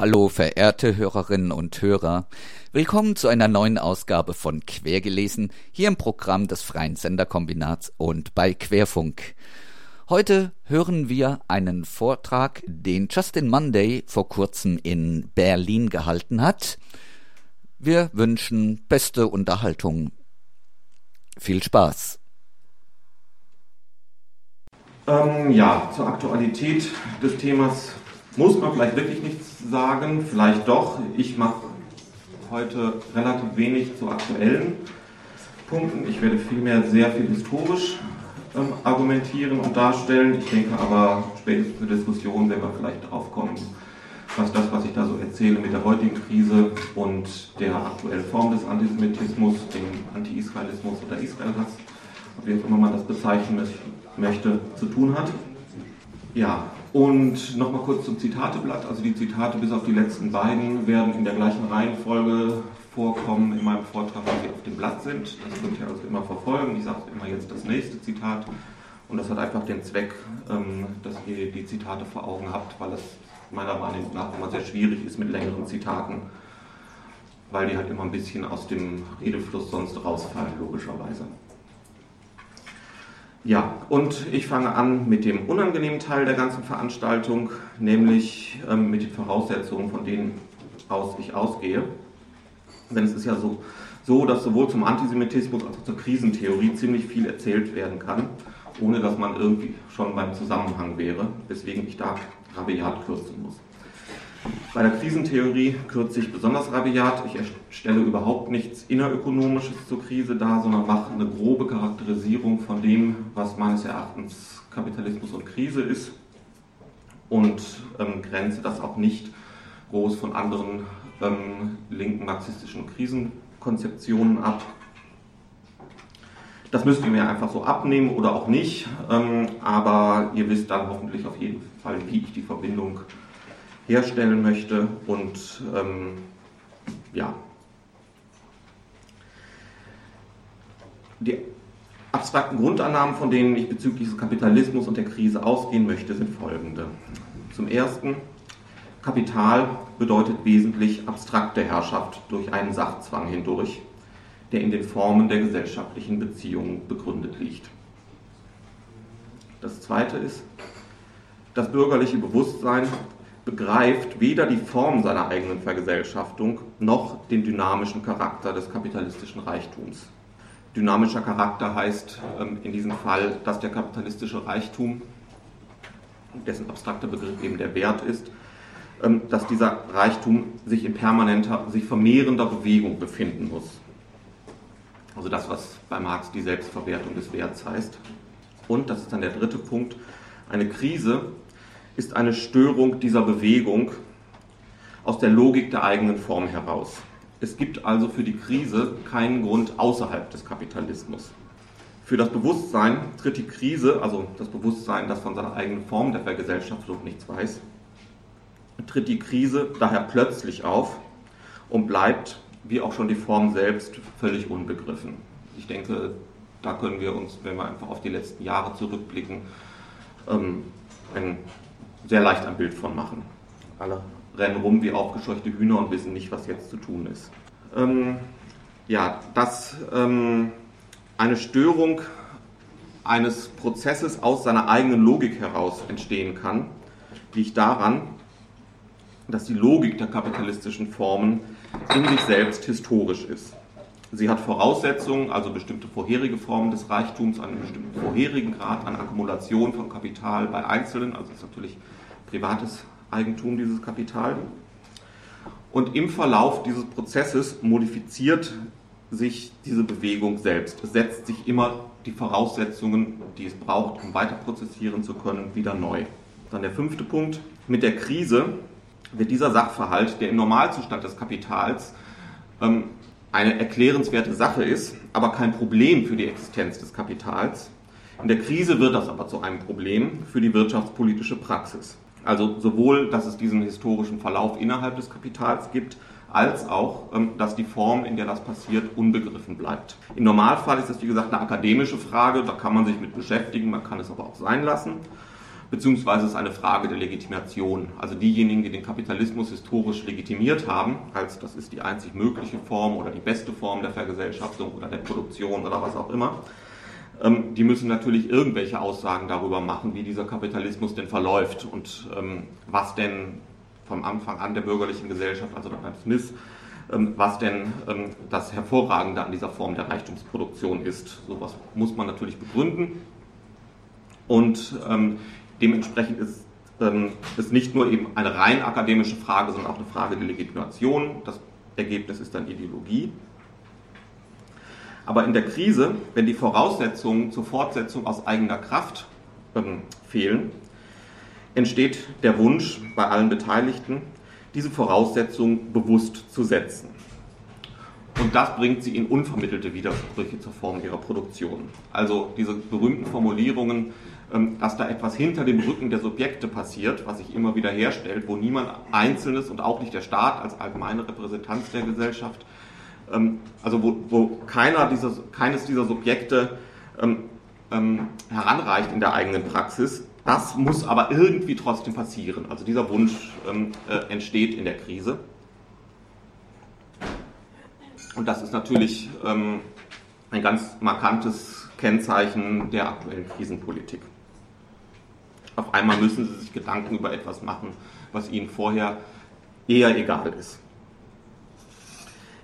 Hallo, verehrte Hörerinnen und Hörer. Willkommen zu einer neuen Ausgabe von Quergelesen hier im Programm des Freien Senderkombinats und bei Querfunk. Heute hören wir einen Vortrag, den Justin Monday vor kurzem in Berlin gehalten hat. Wir wünschen beste Unterhaltung. Viel Spaß. Ähm, ja, zur Aktualität des Themas muss man vielleicht wirklich nichts sagen, vielleicht doch. Ich mache heute relativ wenig zu aktuellen Punkten. Ich werde vielmehr sehr viel historisch ähm, argumentieren und darstellen. Ich denke aber spätestens der Diskussion werden wir vielleicht darauf kommen, was das, was ich da so erzähle, mit der heutigen Krise und der aktuellen Form des Antisemitismus, dem Anti-Israelismus oder Israelhass, wie auch immer man das bezeichnen möchte, zu tun hat. Ja, und nochmal kurz zum Zitateblatt. Also die Zitate bis auf die letzten beiden werden in der gleichen Reihenfolge vorkommen in meinem Vortrag, wie sie auf dem Blatt sind. Das könnt ihr also immer verfolgen. Ich sage immer jetzt das nächste Zitat. Und das hat einfach den Zweck, ähm, dass ihr die Zitate vor Augen habt, weil es meiner Meinung nach immer sehr schwierig ist mit längeren Zitaten, weil die halt immer ein bisschen aus dem Redefluss sonst rausfallen, logischerweise. Ja, und ich fange an mit dem unangenehmen Teil der ganzen Veranstaltung, nämlich ähm, mit den Voraussetzungen, von denen aus ich ausgehe. Denn es ist ja so, so, dass sowohl zum Antisemitismus als auch zur Krisentheorie ziemlich viel erzählt werden kann, ohne dass man irgendwie schon beim Zusammenhang wäre, weswegen ich da rabiat kürzen muss. Bei der Krisentheorie kürze ich besonders rabiat. Ich stelle überhaupt nichts Innerökonomisches zur Krise dar, sondern mache eine grobe Charakterisierung von dem, was meines Erachtens Kapitalismus und Krise ist und ähm, grenze das auch nicht groß von anderen ähm, linken marxistischen Krisenkonzeptionen ab. Das müsst ihr mir einfach so abnehmen oder auch nicht, ähm, aber ihr wisst dann hoffentlich auf jeden Fall, wie ich die Verbindung herstellen möchte. Und ähm, ja, die abstrakten Grundannahmen, von denen ich bezüglich des Kapitalismus und der Krise ausgehen möchte, sind folgende. Zum Ersten, Kapital bedeutet wesentlich abstrakte Herrschaft durch einen Sachzwang hindurch, der in den Formen der gesellschaftlichen Beziehungen begründet liegt. Das Zweite ist, das bürgerliche Bewusstsein begreift weder die Form seiner eigenen Vergesellschaftung noch den dynamischen Charakter des kapitalistischen Reichtums. Dynamischer Charakter heißt ähm, in diesem Fall, dass der kapitalistische Reichtum, dessen abstrakter Begriff eben der Wert ist, ähm, dass dieser Reichtum sich in permanenter, sich vermehrender Bewegung befinden muss. Also das, was bei Marx die Selbstverwertung des Werts heißt. Und, das ist dann der dritte Punkt, eine Krise ist eine Störung dieser Bewegung aus der Logik der eigenen Form heraus. Es gibt also für die Krise keinen Grund außerhalb des Kapitalismus. Für das Bewusstsein tritt die Krise, also das Bewusstsein, das von seiner eigenen Form der Vergesellschaftung nichts weiß, tritt die Krise daher plötzlich auf und bleibt, wie auch schon die Form selbst, völlig unbegriffen. Ich denke, da können wir uns, wenn wir einfach auf die letzten Jahre zurückblicken, ähm, ein sehr leicht ein Bild von machen. Alle rennen rum wie aufgescheuchte Hühner und wissen nicht, was jetzt zu tun ist. Ähm, ja, dass ähm, eine Störung eines Prozesses aus seiner eigenen Logik heraus entstehen kann, liegt daran, dass die Logik der kapitalistischen Formen in sich selbst historisch ist. Sie hat Voraussetzungen, also bestimmte vorherige Formen des Reichtums, einen bestimmten vorherigen Grad an Akkumulation von Kapital bei Einzelnen, also ist natürlich privates Eigentum dieses Kapital. Und im Verlauf dieses Prozesses modifiziert sich diese Bewegung selbst. Es setzt sich immer die Voraussetzungen, die es braucht, um weiter prozessieren zu können, wieder neu. Dann der fünfte Punkt. Mit der Krise wird dieser Sachverhalt, der im Normalzustand des Kapitals ähm, eine erklärenswerte Sache ist, aber kein Problem für die Existenz des Kapitals. In der Krise wird das aber zu einem Problem für die wirtschaftspolitische Praxis. Also sowohl, dass es diesen historischen Verlauf innerhalb des Kapitals gibt, als auch, ähm, dass die Form, in der das passiert, unbegriffen bleibt. Im Normalfall ist das, wie gesagt, eine akademische Frage, da kann man sich mit beschäftigen, man kann es aber auch sein lassen. beziehungsweise es ist eine Frage der Legitimation. Also diejenigen, die den Kapitalismus historisch legitimiert haben, als das ist die einzig mögliche Form oder die beste Form der Vergesellschaftung oder der Produktion oder was auch immer, ähm, die müssen natürlich irgendwelche Aussagen darüber machen, wie dieser Kapitalismus denn verläuft und ähm, was denn vom Anfang an der bürgerlichen Gesellschaft, also nach Smith, ähm, was denn ähm, das Hervorragende an dieser Form der Reichtumsproduktion ist. Sowas muss man natürlich begründen. Und ähm, dementsprechend ist es nicht nur eben eine rein akademische Frage, sondern auch eine Frage der Legitimation. Das Ergebnis ist dann Ideologie. Aber in der Krise, wenn die Voraussetzungen zur Fortsetzung aus eigener Kraft ähm, fehlen, entsteht der Wunsch bei allen Beteiligten, diese Voraussetzungen bewusst zu setzen. Und das bringt sie in unvermittelte Widersprüche zur Form ihrer Produktion. Also diese berühmten Formulierungen, ähm, dass da etwas hinter dem Rücken der Subjekte passiert, was sich immer wieder herstellt, wo niemand Einzelnes und auch nicht der Staat als allgemeine Repräsentanz der Gesellschaft, also wo, wo keiner dieser, keines dieser Subjekte ähm, heranreicht in der eigenen Praxis, das muss aber irgendwie trotzdem passieren. Also dieser Wunsch äh, entsteht in der Krise. Und das ist natürlich ein ganz markantes Kennzeichen der aktuellen Krisenpolitik. Auf einmal müssen sie sich Gedanken über etwas machen, was ihnen vorher eher egal ist.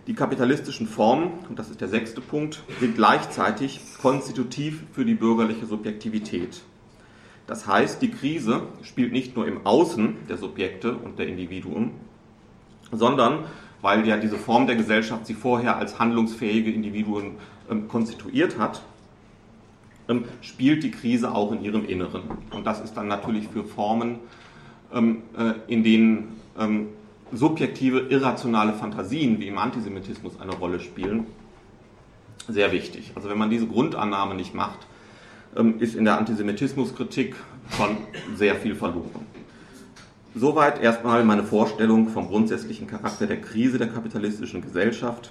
Die kapitalistischen Formen, und das ist der sechste Punkt, sind gleichzeitig konstitutiv für die bürgerliche Subjektivität. Das heißt, die Krise spielt nicht nur im Außen der Subjekte und der Individuen, sondern weil ja diese Form der Gesellschaft sie vorher als handlungsfähige Individuen ähm, konstituiert hat, ähm, spielt die Krise auch in ihrem Inneren. Und das ist dann natürlich für Formen, ähm, äh, in denen ähm, subjektive, irrationale Fantasien wie im Antisemitismus eine Rolle spielen, sehr wichtig. Also wenn man diese Grundannahme nicht macht, ist in der Antisemitismuskritik schon sehr viel verloren. Soweit erstmal meine Vorstellung vom grundsätzlichen Charakter der Krise der kapitalistischen Gesellschaft.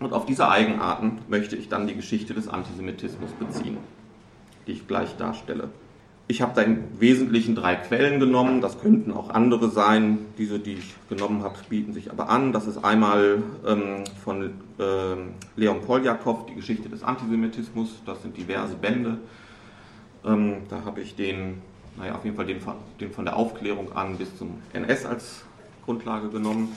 Und auf diese Eigenarten möchte ich dann die Geschichte des Antisemitismus beziehen, die ich gleich darstelle. Ich habe da im Wesentlichen drei Quellen genommen, das könnten auch andere sein. Diese, die ich genommen habe, bieten sich aber an. Das ist einmal ähm, von ähm, Leon Poljakov, die Geschichte des Antisemitismus. Das sind diverse Bände. Ähm, da habe ich den, naja, auf jeden Fall den, den von der Aufklärung an bis zum NS als Grundlage genommen.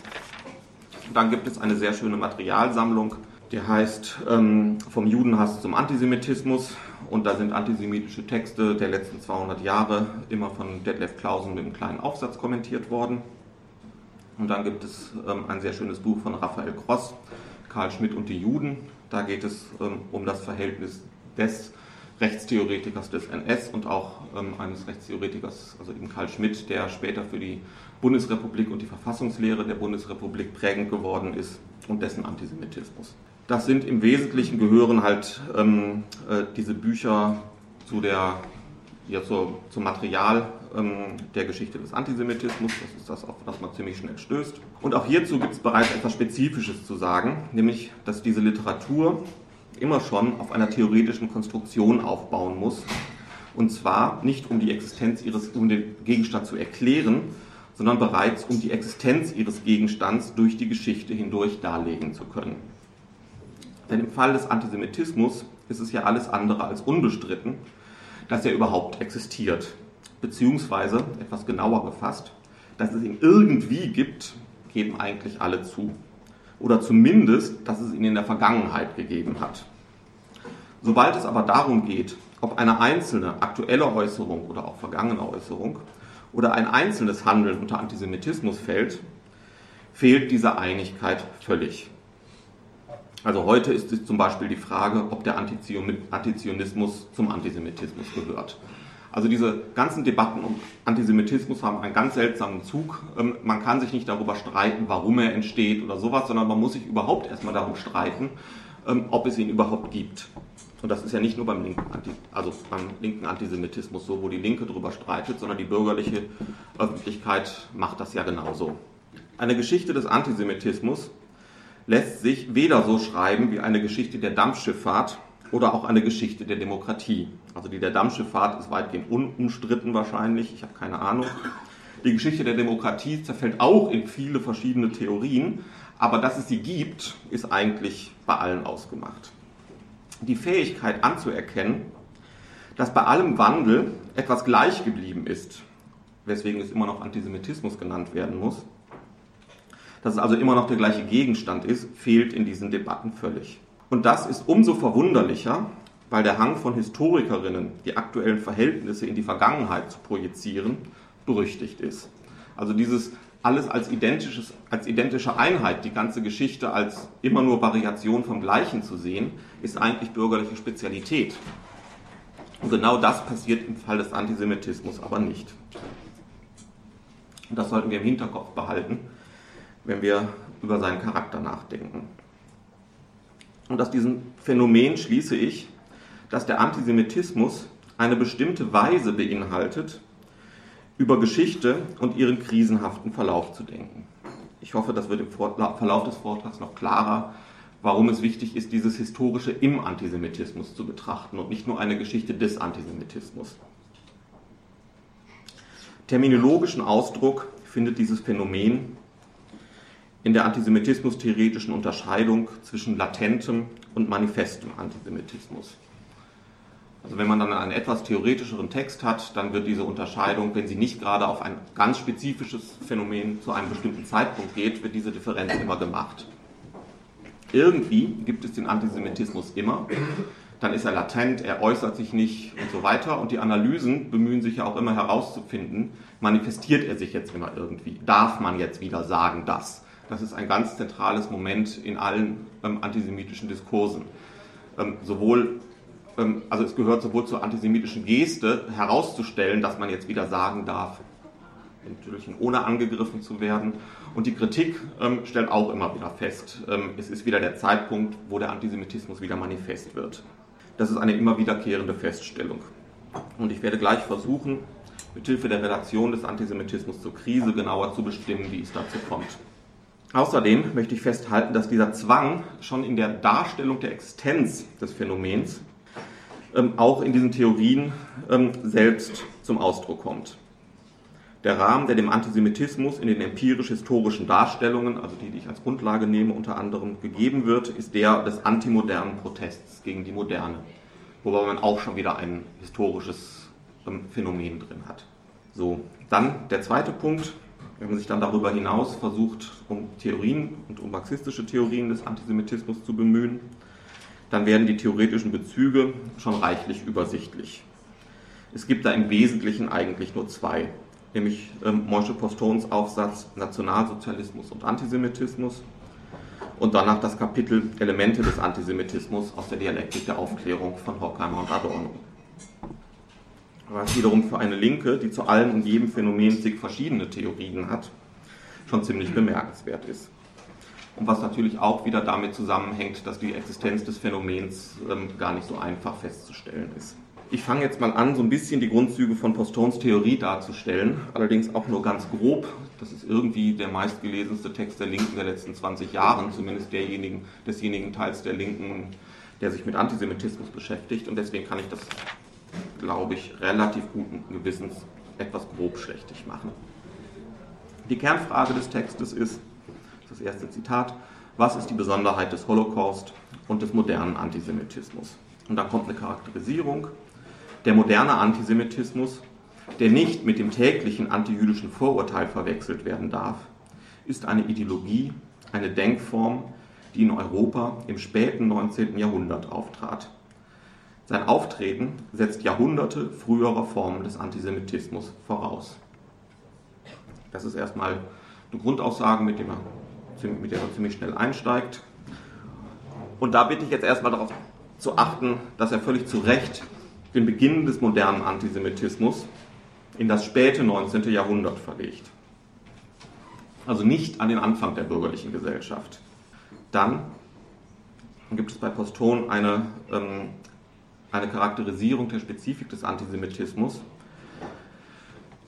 Dann gibt es eine sehr schöne Materialsammlung, die heißt ähm, Vom Judenhass zum Antisemitismus. Und da sind antisemitische Texte der letzten 200 Jahre immer von Detlef Clausen mit einem kleinen Aufsatz kommentiert worden. Und dann gibt es ähm, ein sehr schönes Buch von Raphael Gross, Karl Schmidt und die Juden. Da geht es ähm, um das Verhältnis des Rechtstheoretikers des NS und auch ähm, eines Rechtstheoretikers, also eben Karl Schmidt, der später für die Bundesrepublik und die Verfassungslehre der Bundesrepublik prägend geworden ist und dessen Antisemitismus. Das sind im Wesentlichen gehören halt ähm, äh, diese Bücher zu der, ja, zur, zum Material ähm, der Geschichte des Antisemitismus. Das ist das, auf das man ziemlich schnell stößt. Und auch hierzu gibt es bereits etwas Spezifisches zu sagen, nämlich, dass diese Literatur immer schon auf einer theoretischen Konstruktion aufbauen muss. Und zwar nicht um die Existenz ihres, um den Gegenstand zu erklären, sondern bereits um die Existenz ihres Gegenstands durch die Geschichte hindurch darlegen zu können. Denn im Fall des Antisemitismus ist es ja alles andere als unbestritten, dass er überhaupt existiert. Beziehungsweise, etwas genauer gefasst, dass es ihn irgendwie gibt, geben eigentlich alle zu. Oder zumindest, dass es ihn in der Vergangenheit gegeben hat. Sobald es aber darum geht, ob eine einzelne aktuelle Äußerung oder auch vergangene Äußerung oder ein einzelnes Handeln unter Antisemitismus fällt, fehlt diese Einigkeit völlig. Also heute ist es zum Beispiel die Frage, ob der Antizionismus zum Antisemitismus gehört. Also diese ganzen Debatten um Antisemitismus haben einen ganz seltsamen Zug. Ähm, man kann sich nicht darüber streiten, warum er entsteht oder sowas, sondern man muss sich überhaupt erstmal darum streiten, ähm, ob es ihn überhaupt gibt. Und das ist ja nicht nur beim linken, Anti, also beim linken Antisemitismus so, wo die Linke darüber streitet, sondern die bürgerliche Öffentlichkeit macht das ja genauso. Eine Geschichte des Antisemitismus lässt sich weder so schreiben wie eine Geschichte der Dampfschifffahrt, oder auch eine Geschichte der Demokratie. Also die der Dammschifffahrt ist weitgehend unumstritten wahrscheinlich, ich habe keine Ahnung. Die Geschichte der Demokratie zerfällt auch in viele verschiedene Theorien, aber dass es sie gibt, ist eigentlich bei allen ausgemacht. Die Fähigkeit anzuerkennen, dass bei allem Wandel etwas gleich geblieben ist, weswegen es immer noch Antisemitismus genannt werden muss, dass es also immer noch der gleiche Gegenstand ist, fehlt in diesen Debatten völlig. Und das ist umso verwunderlicher, weil der Hang von Historikerinnen, die aktuellen Verhältnisse in die Vergangenheit zu projizieren, berüchtigt ist. Also dieses alles als, identisches, als identische Einheit, die ganze Geschichte als immer nur Variation vom Gleichen zu sehen, ist eigentlich bürgerliche Spezialität. Und genau das passiert im Fall des Antisemitismus aber nicht. Und das sollten wir im Hinterkopf behalten, wenn wir über seinen Charakter nachdenken. Und aus diesem Phänomen schließe ich, dass der Antisemitismus eine bestimmte Weise beinhaltet, über Geschichte und ihren krisenhaften Verlauf zu denken. Ich hoffe, das wird im Verlauf des Vortrags noch klarer, warum es wichtig ist, dieses Historische im Antisemitismus zu betrachten und nicht nur eine Geschichte des Antisemitismus. Terminologischen Ausdruck findet dieses Phänomen in der antisemitismus-theoretischen Unterscheidung zwischen latentem und manifestem Antisemitismus. Also wenn man dann einen etwas theoretischeren Text hat, dann wird diese Unterscheidung, wenn sie nicht gerade auf ein ganz spezifisches Phänomen zu einem bestimmten Zeitpunkt geht, wird diese Differenz immer gemacht. Irgendwie gibt es den Antisemitismus immer, dann ist er latent, er äußert sich nicht und so weiter. Und die Analysen bemühen sich ja auch immer herauszufinden, manifestiert er sich jetzt immer irgendwie? Darf man jetzt wieder sagen das? Das ist ein ganz zentrales Moment in allen ähm, antisemitischen Diskursen. Ähm, sowohl, ähm, also es gehört sowohl zur antisemitischen Geste herauszustellen, dass man jetzt wieder sagen darf, natürlich ohne angegriffen zu werden. Und die Kritik ähm, stellt auch immer wieder fest, ähm, es ist wieder der Zeitpunkt, wo der Antisemitismus wieder manifest wird. Das ist eine immer wiederkehrende Feststellung. Und ich werde gleich versuchen, mithilfe der Relation des Antisemitismus zur Krise genauer zu bestimmen, wie es dazu kommt. Außerdem möchte ich festhalten, dass dieser Zwang schon in der Darstellung der Existenz des Phänomens ähm, auch in diesen Theorien ähm, selbst zum Ausdruck kommt. Der Rahmen, der dem Antisemitismus in den empirisch-historischen Darstellungen, also die, die ich als Grundlage nehme, unter anderem gegeben wird, ist der des antimodernen Protests gegen die Moderne, wobei man auch schon wieder ein historisches ähm, Phänomen drin hat. So, dann der zweite Punkt, wenn man sich dann darüber hinaus versucht, um Theorien und um marxistische Theorien des Antisemitismus zu bemühen, dann werden die theoretischen Bezüge schon reichlich übersichtlich. Es gibt da im Wesentlichen eigentlich nur zwei, nämlich ähm, Moshe Postons Aufsatz Nationalsozialismus und Antisemitismus und danach das Kapitel Elemente des Antisemitismus aus der Dialektik der Aufklärung von Horkheimer und Adorno was wiederum für eine Linke, die zu allem und jedem Phänomen zig verschiedene Theorien hat, schon ziemlich bemerkenswert ist. Und was natürlich auch wieder damit zusammenhängt, dass die Existenz des Phänomens ähm, gar nicht so einfach festzustellen ist. Ich fange jetzt mal an, so ein bisschen die Grundzüge von Postons Theorie darzustellen, allerdings auch nur ganz grob. Das ist irgendwie der meistgelesenste Text der Linken der letzten 20 Jahre, zumindest derjenigen, desjenigen Teils der Linken, der sich mit Antisemitismus beschäftigt. Und deswegen kann ich das glaube ich, relativ guten Gewissens etwas grobschlächtig machen. Die Kernfrage des Textes ist, das erste Zitat, was ist die Besonderheit des Holocaust und des modernen Antisemitismus? Und da kommt eine Charakterisierung. Der moderne Antisemitismus, der nicht mit dem täglichen antijüdischen Vorurteil verwechselt werden darf, ist eine Ideologie, eine Denkform, die in Europa im späten 19. Jahrhundert auftrat. Sein Auftreten setzt Jahrhunderte früherer Formen des Antisemitismus voraus. Das ist erstmal eine Grundaussage, mit, er, der er ziemlich schnell einsteigt. Und da bitte ich jetzt erstmal darauf zu achten, dass er völlig zu Recht den Beginn des modernen Antisemitismus in das späte 19. Jahrhundert verlegt. Also nicht an den Anfang der bürgerlichen Gesellschaft. Dann gibt es bei Poston eine ähm, eine Charakterisierung der Spezifik des Antisemitismus,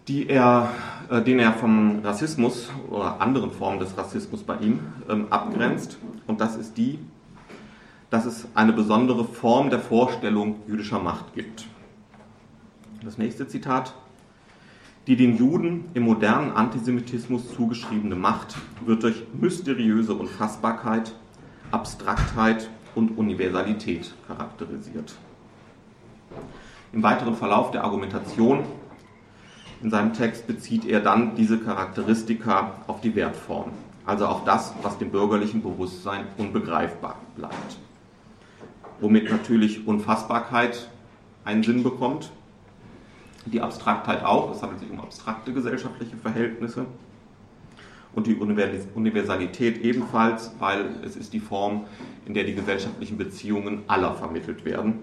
die er, äh, den er vom Rassismus oder anderen Formen des Rassismus bei ihm ähm, abgrenzt. Und das ist die, dass es eine besondere Form der Vorstellung jüdischer Macht gibt. Das nächste Zitat. Die den Juden im modernen Antisemitismus zugeschriebene Macht wird durch mysteriöse Unfassbarkeit, Abstraktheit und Universalität charakterisiert. Im weiteren Verlauf der Argumentation in seinem Text bezieht er dann diese Charakteristika auf die Wertform, also auf das, was dem bürgerlichen Bewusstsein unbegreifbar bleibt. Womit natürlich Unfassbarkeit einen Sinn bekommt, die Abstraktheit auch, es handelt sich um abstrakte gesellschaftliche Verhältnisse. Und die Universalität ebenfalls, weil es ist die Form, in der die gesellschaftlichen Beziehungen aller vermittelt werden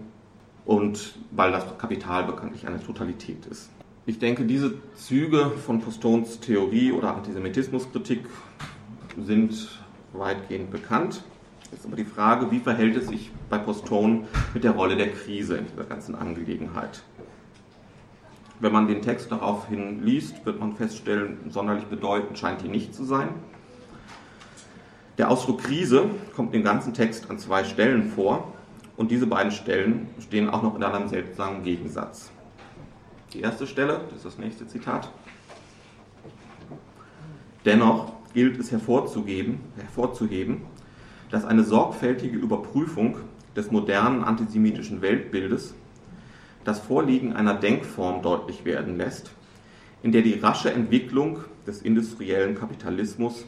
und weil das Kapital bekanntlich eine Totalität ist. Ich denke, diese Züge von Postons Theorie oder Antisemitismuskritik sind weitgehend bekannt. Jetzt aber die Frage, wie verhält es sich bei Poston mit der Rolle der Krise in dieser ganzen Angelegenheit? Wenn man den Text daraufhin liest, wird man feststellen, sonderlich bedeutend scheint die nicht zu sein. Der Ausdruck Krise kommt im ganzen Text an zwei Stellen vor und diese beiden Stellen stehen auch noch in einem seltsamen Gegensatz. Die erste Stelle, das ist das nächste Zitat. Dennoch gilt es hervorzuheben, dass eine sorgfältige Überprüfung des modernen antisemitischen Weltbildes das Vorliegen einer Denkform deutlich werden lässt, in der die rasche Entwicklung des industriellen Kapitalismus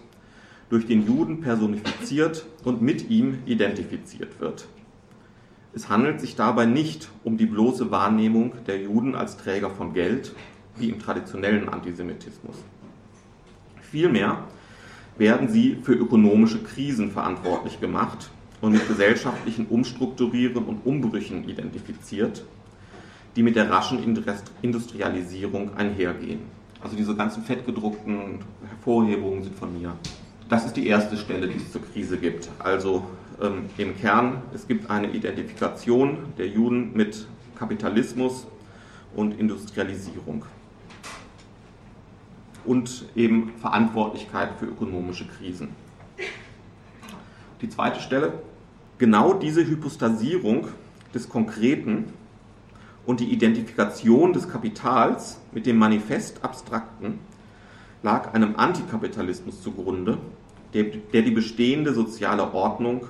durch den Juden personifiziert und mit ihm identifiziert wird. Es handelt sich dabei nicht um die bloße Wahrnehmung der Juden als Träger von Geld, wie im traditionellen Antisemitismus. Vielmehr werden sie für ökonomische Krisen verantwortlich gemacht und mit gesellschaftlichen Umstrukturieren und Umbrüchen identifiziert, die mit der raschen Industrialisierung einhergehen. Also diese ganzen fettgedruckten Hervorhebungen sind von mir. Das ist die erste Stelle, die es zur Krise gibt. Also ähm, im Kern, es gibt eine Identifikation der Juden mit Kapitalismus und Industrialisierung. Und eben Verantwortlichkeit für ökonomische Krisen. Die zweite Stelle, genau diese Hypostasierung des Konkreten und die Identifikation des Kapitals mit dem Manifest Abstrakten lag einem Antikapitalismus zugrunde, der, der die bestehende soziale Ordnung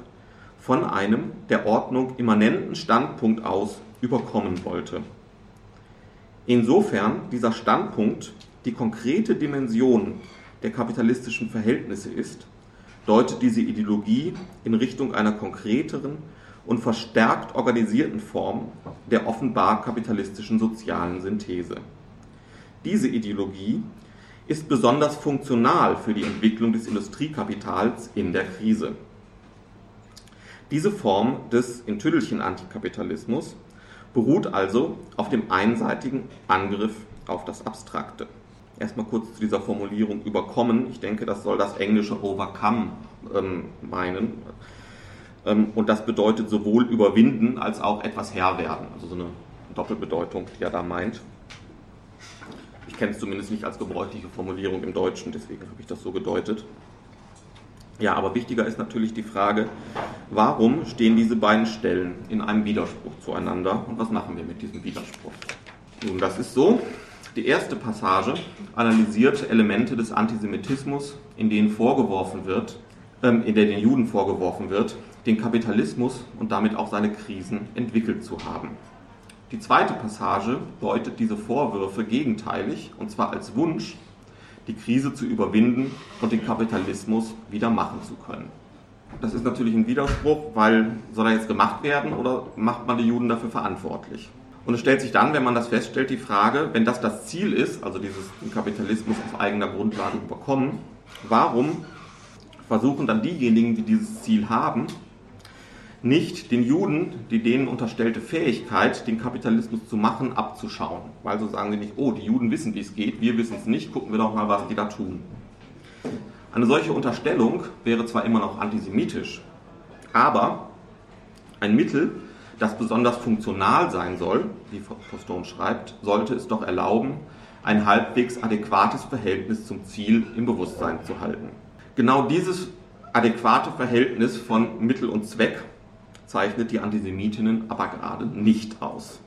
von einem der Ordnung immanenten Standpunkt aus überkommen wollte. Insofern dieser Standpunkt die konkrete Dimension der kapitalistischen Verhältnisse ist, deutet diese Ideologie in Richtung einer konkreteren und verstärkt organisierten Form der offenbar kapitalistischen sozialen Synthese. Diese Ideologie ist besonders funktional für die Entwicklung des Industriekapitals in der Krise. Diese Form des in Tüdelchen Antikapitalismus beruht also auf dem einseitigen Angriff auf das Abstrakte. Erstmal kurz zu dieser Formulierung überkommen. Ich denke, das soll das englische overcome ähm, meinen. Ähm, und das bedeutet sowohl überwinden als auch etwas Herr werden. Also so eine Doppelbedeutung, die er da meint. Ich kenne es zumindest nicht als gebräuchliche Formulierung im Deutschen, deswegen habe ich das so gedeutet. Ja, aber wichtiger ist natürlich die Frage, warum stehen diese beiden Stellen in einem Widerspruch zueinander und was machen wir mit diesem Widerspruch? Nun, das ist so. Die erste Passage analysiert Elemente des Antisemitismus, in denen vorgeworfen wird, ähm, in der den Juden vorgeworfen wird, den Kapitalismus und damit auch seine Krisen entwickelt zu haben. Die zweite Passage deutet diese Vorwürfe gegenteilig, und zwar als Wunsch, die Krise zu überwinden und den Kapitalismus wieder machen zu können. Das ist natürlich ein Widerspruch, weil soll er jetzt gemacht werden oder macht man die Juden dafür verantwortlich? Und es stellt sich dann, wenn man das feststellt, die Frage, wenn das das Ziel ist, also dieses Kapitalismus auf eigener Grundlage überkommen, warum versuchen dann diejenigen, die dieses Ziel haben, nicht den Juden die denen unterstellte Fähigkeit, den Kapitalismus zu machen, abzuschauen. Weil so sagen sie nicht, oh, die Juden wissen, wie es geht, wir wissen es nicht, gucken wir doch mal, was die da tun. Eine solche Unterstellung wäre zwar immer noch antisemitisch, aber ein Mittel, das besonders funktional sein soll, wie Postone schreibt, sollte es doch erlauben, ein halbwegs adäquates Verhältnis zum Ziel im Bewusstsein zu halten. Genau dieses adäquate Verhältnis von Mittel und Zweck zeichnet die Antisemitinnen aber gerade nicht aus.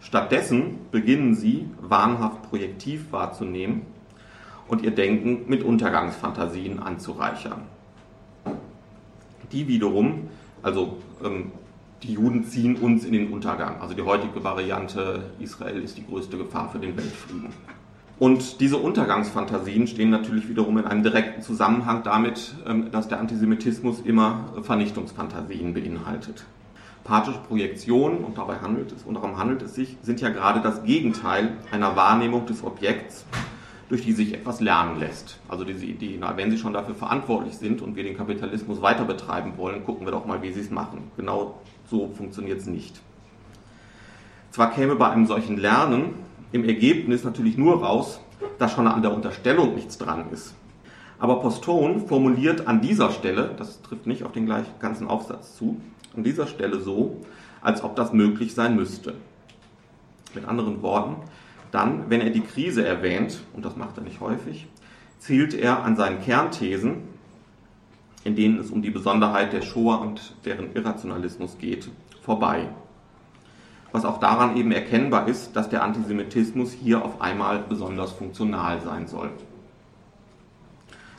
Stattdessen beginnen sie wahnhaft projektiv wahrzunehmen und ihr Denken mit Untergangsfantasien anzureichern. Die wiederum, also ähm, die Juden ziehen uns in den Untergang. Also die heutige Variante, Israel ist die größte Gefahr für den Weltfrieden. Und diese Untergangsfantasien stehen natürlich wiederum in einem direkten Zusammenhang damit, ähm, dass der Antisemitismus immer Vernichtungsfantasien beinhaltet. Pathische Projektionen, und dabei handelt es, und darum handelt es sich, sind ja gerade das Gegenteil einer Wahrnehmung des Objekts, durch die sich etwas lernen lässt. Also diese Idee, na, wenn sie schon dafür verantwortlich sind und wir den Kapitalismus weiter betreiben wollen, gucken wir doch mal, wie sie es machen. Genau so funktioniert es nicht. Zwar käme bei einem solchen Lernen im Ergebnis natürlich nur raus, dass schon an der Unterstellung nichts dran ist. Aber Postone formuliert an dieser Stelle, das trifft nicht auf den gleichen ganzen Aufsatz zu, an dieser Stelle so, als ob das möglich sein müsste. Mit anderen Worten, dann, wenn er die Krise erwähnt, und das macht er nicht häufig, zielt er an seinen Kernthesen, in denen es um die Besonderheit der Shoah und deren Irrationalismus geht, vorbei. Was auch daran eben erkennbar ist, dass der Antisemitismus hier auf einmal besonders funktional sein soll.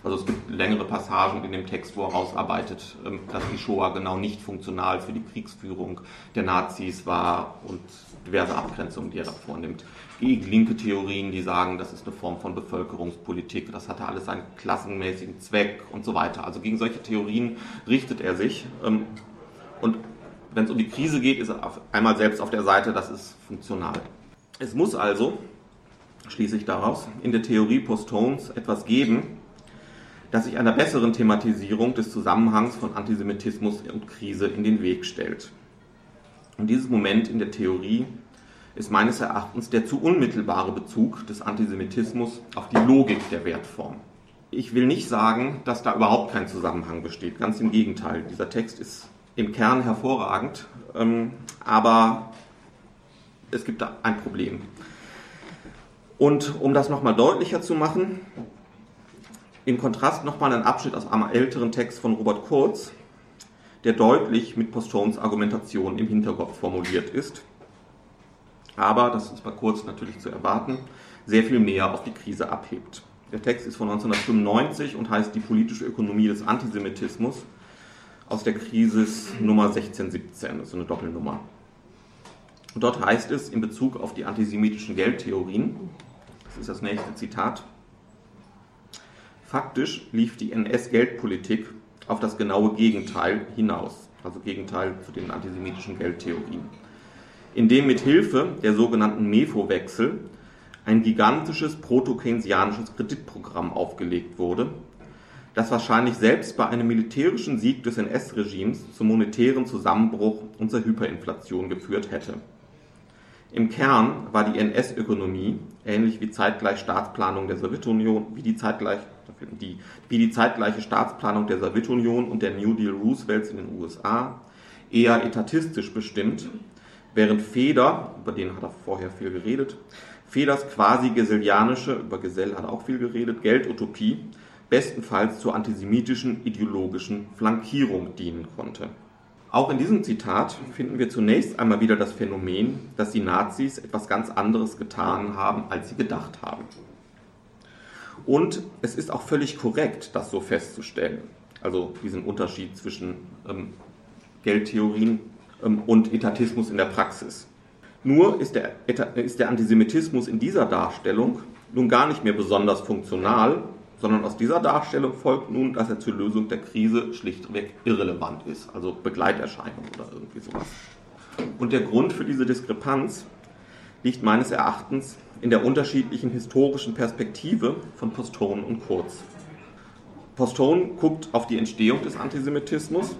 Also es gibt längere Passagen in dem Text, wo er herausarbeitet, ähm, dass die Shoah genau nicht funktional für die Kriegsführung der Nazis war und diverse Abgrenzungen, die er da vornimmt. Gegen linke Theorien, die sagen, das ist eine Form von Bevölkerungspolitik, das hatte alles einen klassenmäßigen Zweck und so weiter. Also gegen solche Theorien richtet er sich. Ähm, und wenn es um die Krise geht, ist er auf einmal selbst auf der Seite, das ist funktional. Es muss also, schließe ich daraus, in der Theorie Postones etwas geben, das sich einer besseren Thematisierung des Zusammenhangs von Antisemitismus und Krise in den Weg stellt. Und dieses Moment in der Theorie ist meines Erachtens der zu unmittelbare Bezug des Antisemitismus auf die Logik der Wertform. Ich will nicht sagen, dass da überhaupt kein Zusammenhang besteht. Ganz im Gegenteil. Dieser Text ist im Kern hervorragend, ähm, aber es gibt da ein Problem. Und um das nochmal deutlicher zu machen, im Kontrast nochmal ein Abschnitt aus einem älteren Text von Robert Kurz, der deutlich mit Postones Argumentation im Hinterkopf formuliert ist, aber, das ist bei Kurz natürlich zu erwarten, sehr viel mehr auf die Krise abhebt. Der Text ist von 1995 und heißt Die politische Ökonomie des Antisemitismus aus der Krise Nummer 1617, das ist eine Doppelnummer. Und dort heißt es in Bezug auf die antisemitischen Geldtheorien, das ist das nächste Zitat, faktisch lief die NS-Geldpolitik auf das genaue Gegenteil hinaus, also Gegenteil zu den antisemitischen Geldtheorien, indem mit Hilfe der sogenannten MEFO-Wechsel ein gigantisches proto-keynesianisches Kreditprogramm aufgelegt wurde, das wahrscheinlich selbst bei einem militärischen Sieg des NS-Regimes zum monetären Zusammenbruch und zur Hyperinflation geführt hätte. Im Kern war die NS-Ökonomie, ähnlich wie zeitgleich Staatsplanung der Sowjetunion, wie die, zeitgleich, die, wie die zeitgleiche Staatsplanung der Sowjetunion und der New Deal Roosevelts in den USA, eher etatistisch bestimmt, während Feder, über den hat er vorher viel geredet, Feders quasi geselianische, über Gesell hat er auch viel geredet, Geldutopie bestenfalls zur antisemitischen ideologischen Flankierung dienen konnte. Auch in diesem Zitat finden wir zunächst einmal wieder das Phänomen, dass die Nazis etwas ganz anderes getan haben, als sie gedacht haben. Und es ist auch völlig korrekt, das so festzustellen. Also diesen Unterschied zwischen ähm, Geldtheorien ähm, und Etatismus in der Praxis. Nur ist der, ist der Antisemitismus in dieser Darstellung nun gar nicht mehr besonders funktional, sondern aus dieser Darstellung folgt nun, dass er zur Lösung der Krise schlichtweg irrelevant ist, also Begleiterscheinung oder irgendwie sowas. Und der Grund für diese Diskrepanz liegt meines Erachtens in der unterschiedlichen historischen Perspektive von Postone und Kurz. Postone guckt auf die Entstehung des Antisemitismus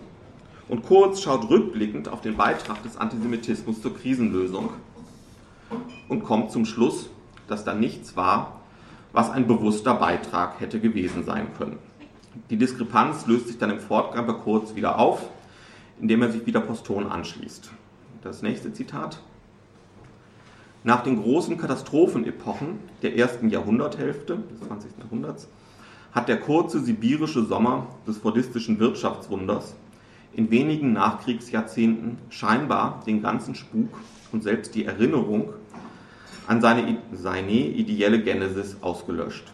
und Kurz schaut rückblickend auf den Beitrag des Antisemitismus zur Krisenlösung und kommt zum Schluss, dass da nichts war, was ein bewusster Beitrag hätte gewesen sein können. Die Diskrepanz löst sich dann im Fortgang bei Kurz wieder auf, indem er sich wieder Poston anschließt. Das nächste Zitat. Nach den großen Katastrophenepochen der ersten Jahrhunderthälfte des 20. Jahrhunderts hat der kurze sibirische Sommer des fordistischen Wirtschaftswunders in wenigen Nachkriegsjahrzehnten scheinbar den ganzen Spuk und selbst die Erinnerung an seine, seine ideelle Genesis ausgelöscht.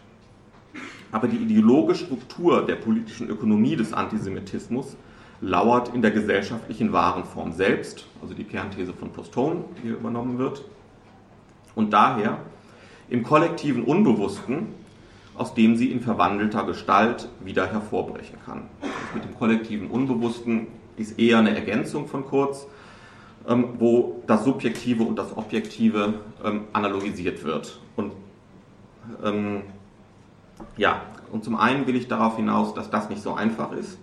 Aber die ideologische Struktur der politischen Ökonomie des Antisemitismus lauert in der gesellschaftlichen Warenform selbst, also die Kernthese von Postone, die hier übernommen wird, und daher im kollektiven Unbewussten, aus dem sie in verwandelter Gestalt wieder hervorbrechen kann. Mit dem kollektiven Unbewussten ist eher eine Ergänzung von Kurz, ähm, wo das Subjektive und das Objektive ähm, analogisiert wird. Und ähm, ja, und zum einen will ich darauf hinaus, dass das nicht so einfach ist.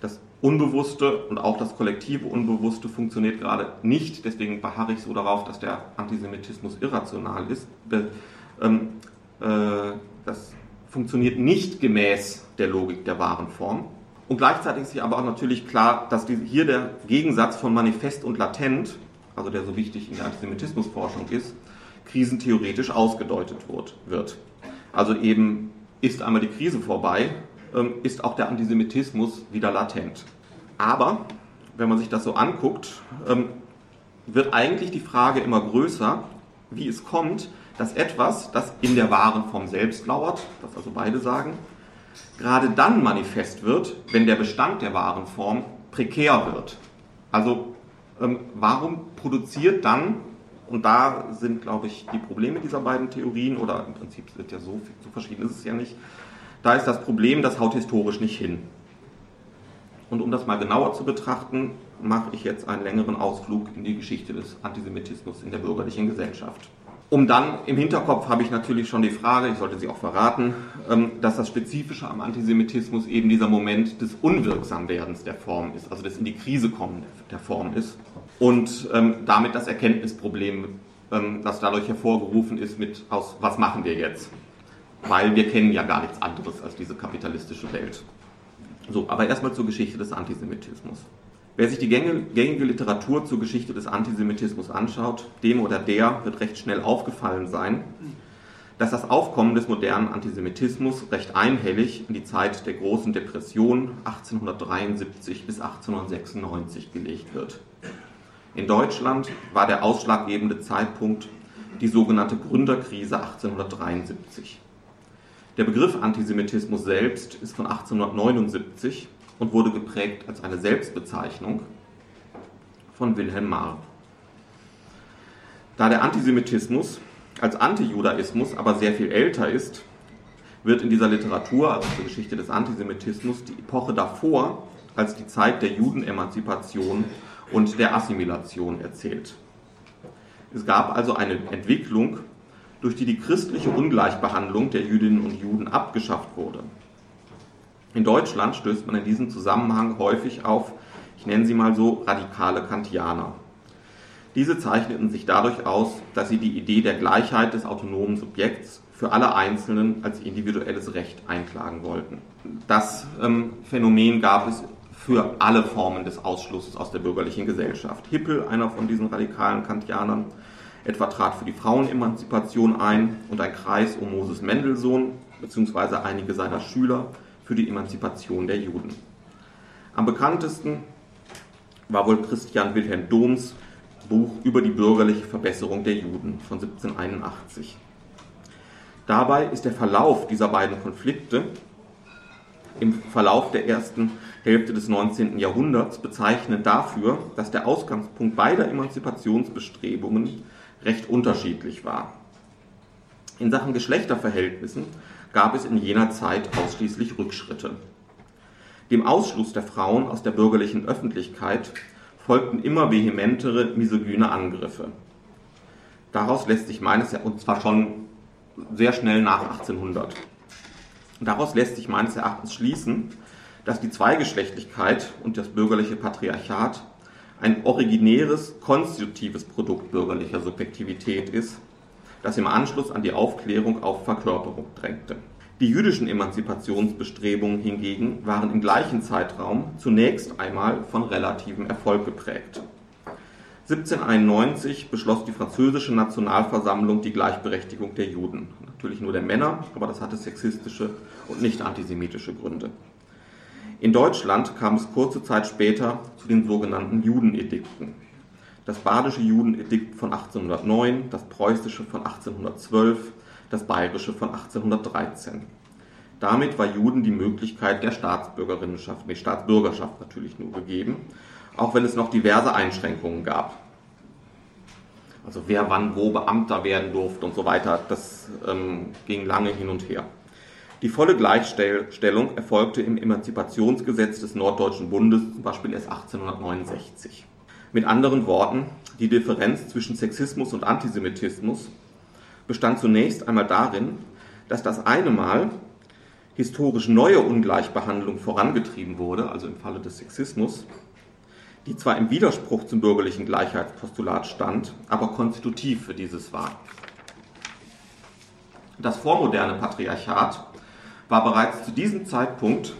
Das Unbewusste und auch das kollektive Unbewusste funktioniert gerade nicht. Deswegen beharre ich so darauf, dass der Antisemitismus irrational ist. Ähm, äh, das funktioniert nicht gemäß der Logik der wahren Form. Und gleichzeitig ist hier aber auch natürlich klar, dass hier der Gegensatz von manifest und latent, also der so wichtig in der Antisemitismusforschung ist, krisentheoretisch ausgedeutet wird. Also eben ist einmal die Krise vorbei, ähm, ist auch der Antisemitismus wieder latent. Aber wenn man sich das so anguckt, ähm, wird eigentlich die Frage immer größer, wie es kommt, dass etwas, das in der wahren Form selbst lauert, was also beide sagen, gerade dann manifest wird, wenn der Bestand der wahren Form prekär wird. Also ähm, warum produziert dann, und da sind, glaube ich, die Probleme dieser beiden Theorien, oder im Prinzip sind ja so, so verschieden ist es ja nicht, da ist das Problem, das haut historisch nicht hin. Und um das mal genauer zu betrachten, mache ich jetzt einen längeren Ausflug in die Geschichte des Antisemitismus in der bürgerlichen Gesellschaft. Um dann im Hinterkopf habe ich natürlich schon die Frage, ich sollte sie auch verraten, ähm, dass das Spezifische am Antisemitismus eben dieser Moment des Unwirksamwerdens der Form ist, also des in die Krise kommen der Form ist. Und ähm, damit das Erkenntnisproblem, ähm, das dadurch hervorgerufen ist mit aus, was machen wir jetzt? Weil wir kennen ja gar nichts anderes als diese kapitalistische Welt. So, aber erstmal zur Geschichte des Antisemitismus. Wer sich die gängige Literatur zur Geschichte des Antisemitismus anschaut, dem oder der wird recht schnell aufgefallen sein, dass das Aufkommen des modernen Antisemitismus recht einhellig in die Zeit der großen Depression 1873 bis 1896 gelegt wird. In Deutschland war der ausschlaggebende Zeitpunkt die sogenannte Gründerkrise 1873. Der Begriff Antisemitismus selbst ist von 1879 und wurde geprägt als eine Selbstbezeichnung von Wilhelm Marr. Da der Antisemitismus als Antijudaismus aber sehr viel älter ist, wird in dieser Literatur, also zur Geschichte des Antisemitismus, die Epoche davor als die Zeit der Judenemanzipation und der Assimilation erzählt. Es gab also eine Entwicklung, durch die die christliche Ungleichbehandlung der Jüdinnen und Juden abgeschafft wurde. In Deutschland stößt man in diesem Zusammenhang häufig auf, ich nenne sie mal so, radikale Kantianer. Diese zeichneten sich dadurch aus, dass sie die Idee der Gleichheit des autonomen Subjekts für alle Einzelnen als individuelles Recht einklagen wollten. Das ähm, Phänomen gab es für alle Formen des Ausschlusses aus der bürgerlichen Gesellschaft. Hippel, einer von diesen radikalen Kantianern, etwa trat für die Frauenemanzipation ein und ein Kreis um Moses Mendelssohn bzw. einige seiner Schüler für die Emanzipation der Juden. Am bekanntesten war wohl Christian Wilhelm Dohms Buch über die bürgerliche Verbesserung der Juden von 1781. Dabei ist der Verlauf dieser beiden Konflikte im Verlauf der ersten Hälfte des 19. Jahrhunderts bezeichnend dafür, dass der Ausgangspunkt beider Emanzipationsbestrebungen recht unterschiedlich war. In Sachen Geschlechterverhältnissen gab es in jener Zeit ausschließlich Rückschritte. Dem Ausschluss der Frauen aus der bürgerlichen Öffentlichkeit folgten immer vehementere misogyne Angriffe. Daraus lässt sich meines Erachtens, und zwar schon sehr schnell nach 1800, daraus lässt sich meines Erachtens schließen, dass die Zweigeschlechtlichkeit und das bürgerliche Patriarchat ein originäres, konstitutives Produkt bürgerlicher Subjektivität ist, das im Anschluss an die Aufklärung auf Verkörperung drängte. Die jüdischen Emanzipationsbestrebungen hingegen waren im gleichen Zeitraum zunächst einmal von relativem Erfolg geprägt. 1791 beschloss die französische Nationalversammlung die Gleichberechtigung der Juden. Natürlich nur der Männer, aber das hatte sexistische und nicht antisemitische Gründe. In Deutschland kam es kurze Zeit später zu den sogenannten Judenedikten. Das badische Judenedikt von 1809, das preußische von 1812, das bayerische von 1813. Damit war Juden die Möglichkeit der Staatsbürgerinnenschaft, nee, Staatsbürgerschaft natürlich nur gegeben, auch wenn es noch diverse Einschränkungen gab. Also wer wann wo Beamter werden durfte und so weiter, das ähm, ging lange hin und her. Die volle Gleichstellung erfolgte im Emanzipationsgesetz des Norddeutschen Bundes zum Beispiel erst 1869. Mit anderen Worten, die Differenz zwischen Sexismus und Antisemitismus bestand zunächst einmal darin, dass das eine Mal historisch neue Ungleichbehandlung vorangetrieben wurde, also im Falle des Sexismus, die zwar im Widerspruch zum bürgerlichen Gleichheitspostulat stand, aber konstitutiv für dieses war. Das vormoderne Patriarchat war bereits zu diesem Zeitpunkt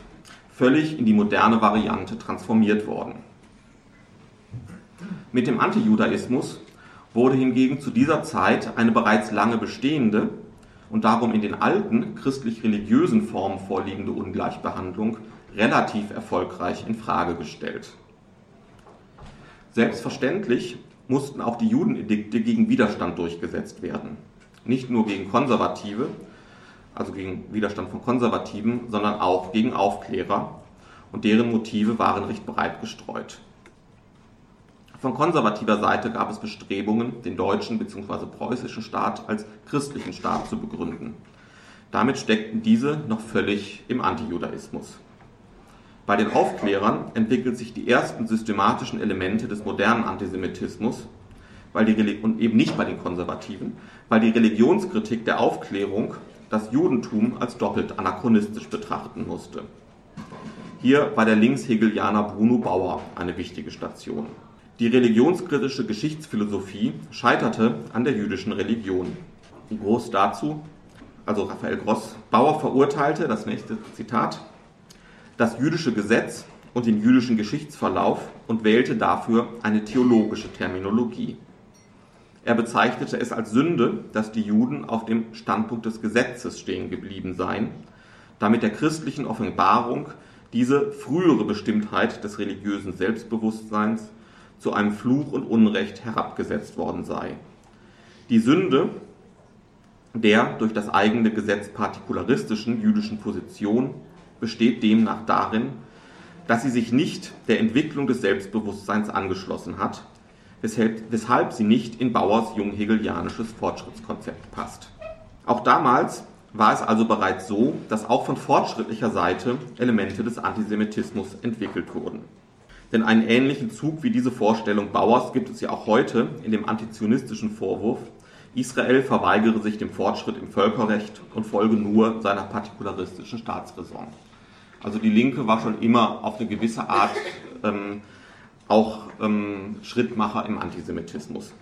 völlig in die moderne Variante transformiert worden. Mit dem Antijudaismus wurde hingegen zu dieser Zeit eine bereits lange bestehende und darum in den alten christlich-religiösen Formen vorliegende Ungleichbehandlung relativ erfolgreich in Frage gestellt. Selbstverständlich mussten auch die Judenedikte gegen Widerstand durchgesetzt werden. Nicht nur gegen Konservative, also gegen Widerstand von Konservativen, sondern auch gegen Aufklärer. Und deren Motive waren recht breit gestreut. Von konservativer Seite gab es Bestrebungen, den deutschen bzw. preußischen Staat als christlichen Staat zu begründen. Damit steckten diese noch völlig im Antijudaismus. Bei den Aufklärern entwickeln sich die ersten systematischen Elemente des modernen Antisemitismus, weil die und eben nicht bei den Konservativen, weil die Religionskritik der Aufklärung das Judentum als doppelt anachronistisch betrachten musste. Hier war der Linkshegelianer Bruno Bauer eine wichtige Station. Die religionskritische Geschichtsphilosophie scheiterte an der jüdischen Religion. Groß dazu, also Raphael Gross, Bauer verurteilte, das nächste Zitat, das jüdische Gesetz und den jüdischen Geschichtsverlauf und wählte dafür eine theologische Terminologie. Er bezeichnete es als Sünde, dass die Juden auf dem Standpunkt des Gesetzes stehen geblieben seien, damit der christlichen Offenbarung diese frühere Bestimmtheit des religiösen Selbstbewusstseins zu einem Fluch und Unrecht herabgesetzt worden sei. Die Sünde der durch das eigene Gesetz partikularistischen jüdischen Position besteht demnach darin, dass sie sich nicht der Entwicklung des Selbstbewusstseins angeschlossen hat, weshalb, weshalb sie nicht in Bauers junghegelianisches Fortschrittskonzept passt. Auch damals war es also bereits so, dass auch von fortschrittlicher Seite Elemente des Antisemitismus entwickelt wurden. Denn einen ähnlichen Zug wie diese Vorstellung Bauers gibt es ja auch heute in dem antizionistischen Vorwurf, Israel verweigere sich dem Fortschritt im Völkerrecht und folge nur seiner partikularistischen Staatsräson. Also die Linke war schon immer auf eine gewisse Art ähm, auch ähm, Schrittmacher im Antisemitismus.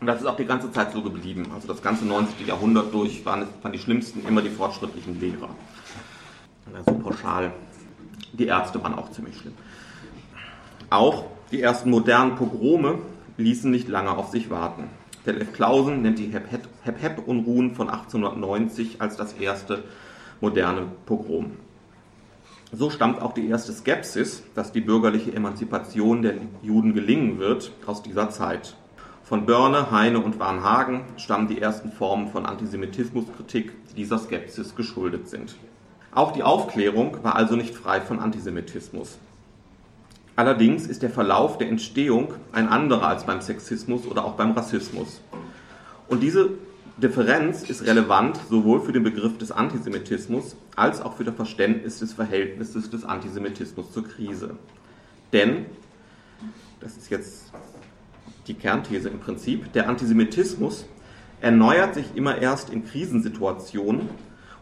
Und das ist auch die ganze Zeit so geblieben. Also das ganze 19. Jahrhundert durch waren, waren die schlimmsten immer die fortschrittlichen Lehrer. Also pauschal. Die Ärzte waren auch ziemlich schlimm. Auch die ersten modernen Pogrome ließen nicht lange auf sich warten. Der Lev Clausen nennt die Hep-Hep-Unruhen von 1890 als das erste moderne Pogrom. So stammt auch die erste Skepsis, dass die bürgerliche Emanzipation der Juden gelingen wird, aus dieser Zeit. Von Börne, Heine und Warnhagen stammen die ersten Formen von Antisemitismuskritik, die dieser Skepsis geschuldet sind. Auch die Aufklärung war also nicht frei von Antisemitismus. Allerdings ist der Verlauf der Entstehung ein anderer als beim Sexismus oder auch beim Rassismus. Und diese Differenz ist relevant sowohl für den Begriff des Antisemitismus als auch für das Verständnis des Verhältnisses des Antisemitismus zur Krise. Denn, das ist jetzt die Kernthese im Prinzip, der Antisemitismus erneuert sich immer erst in Krisensituationen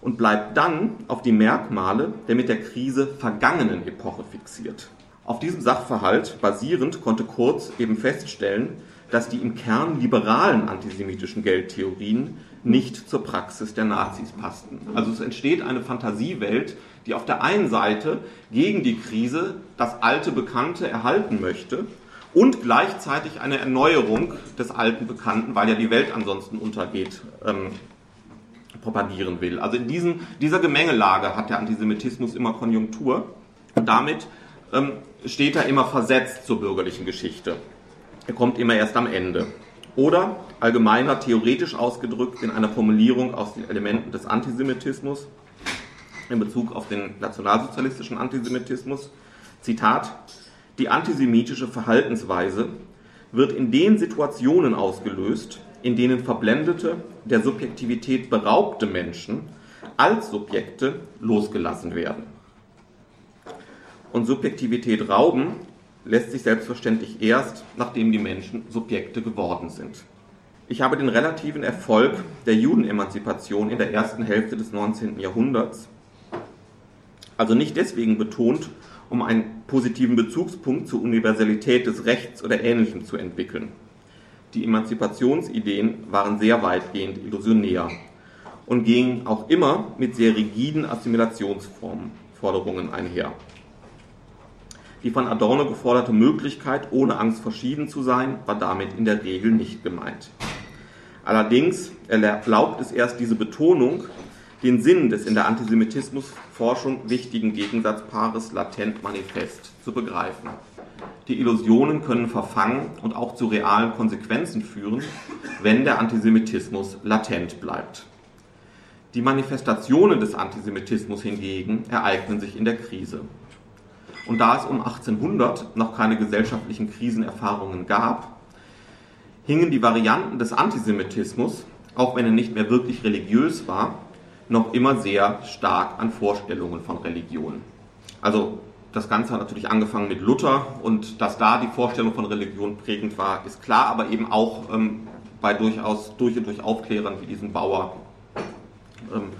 und bleibt dann auf die Merkmale der mit der Krise vergangenen Epoche fixiert. Auf diesem Sachverhalt basierend konnte Kurz eben feststellen, dass die im Kern liberalen antisemitischen Geldtheorien nicht zur Praxis der Nazis passten. Also es entsteht eine Fantasiewelt, die auf der einen Seite gegen die Krise das alte Bekannte erhalten möchte und gleichzeitig eine Erneuerung des alten Bekannten, weil ja die Welt ansonsten untergeht, ähm, propagieren will. Also in diesen, dieser Gemengelage hat der Antisemitismus immer Konjunktur und damit ähm, steht er immer versetzt zur bürgerlichen Geschichte. Er kommt immer erst am Ende. Oder allgemeiner, theoretisch ausgedrückt in einer Formulierung aus den Elementen des Antisemitismus in Bezug auf den nationalsozialistischen Antisemitismus. Zitat, die antisemitische Verhaltensweise wird in den Situationen ausgelöst, in denen verblendete, der Subjektivität beraubte Menschen als Subjekte losgelassen werden. Und Subjektivität rauben lässt sich selbstverständlich erst, nachdem die Menschen Subjekte geworden sind. Ich habe den relativen Erfolg der Judenemanzipation in der ersten Hälfte des 19. Jahrhunderts also nicht deswegen betont, um einen positiven Bezugspunkt zur Universalität des Rechts oder Ähnlichem zu entwickeln. Die Emanzipationsideen waren sehr weitgehend illusionär und gingen auch immer mit sehr rigiden Assimilationsforderungen einher. Die von Adorno geforderte Möglichkeit, ohne Angst verschieden zu sein, war damit in der Regel nicht gemeint. Allerdings erlaubt es erst diese Betonung, den Sinn des in der Antisemitismusforschung wichtigen Gegensatzpaares latent-manifest zu begreifen. Die Illusionen können verfangen und auch zu realen Konsequenzen führen, wenn der Antisemitismus latent bleibt. Die Manifestationen des Antisemitismus hingegen ereignen sich in der Krise. Und da es um 1800 noch keine gesellschaftlichen Krisenerfahrungen gab, hingen die Varianten des Antisemitismus, auch wenn er nicht mehr wirklich religiös war, noch immer sehr stark an Vorstellungen von Religion. Also das Ganze hat natürlich angefangen mit Luther und dass da die Vorstellung von Religion prägend war, ist klar, aber eben auch ähm, bei durchaus durch und durch Aufklärern wie diesen Bauer ähm,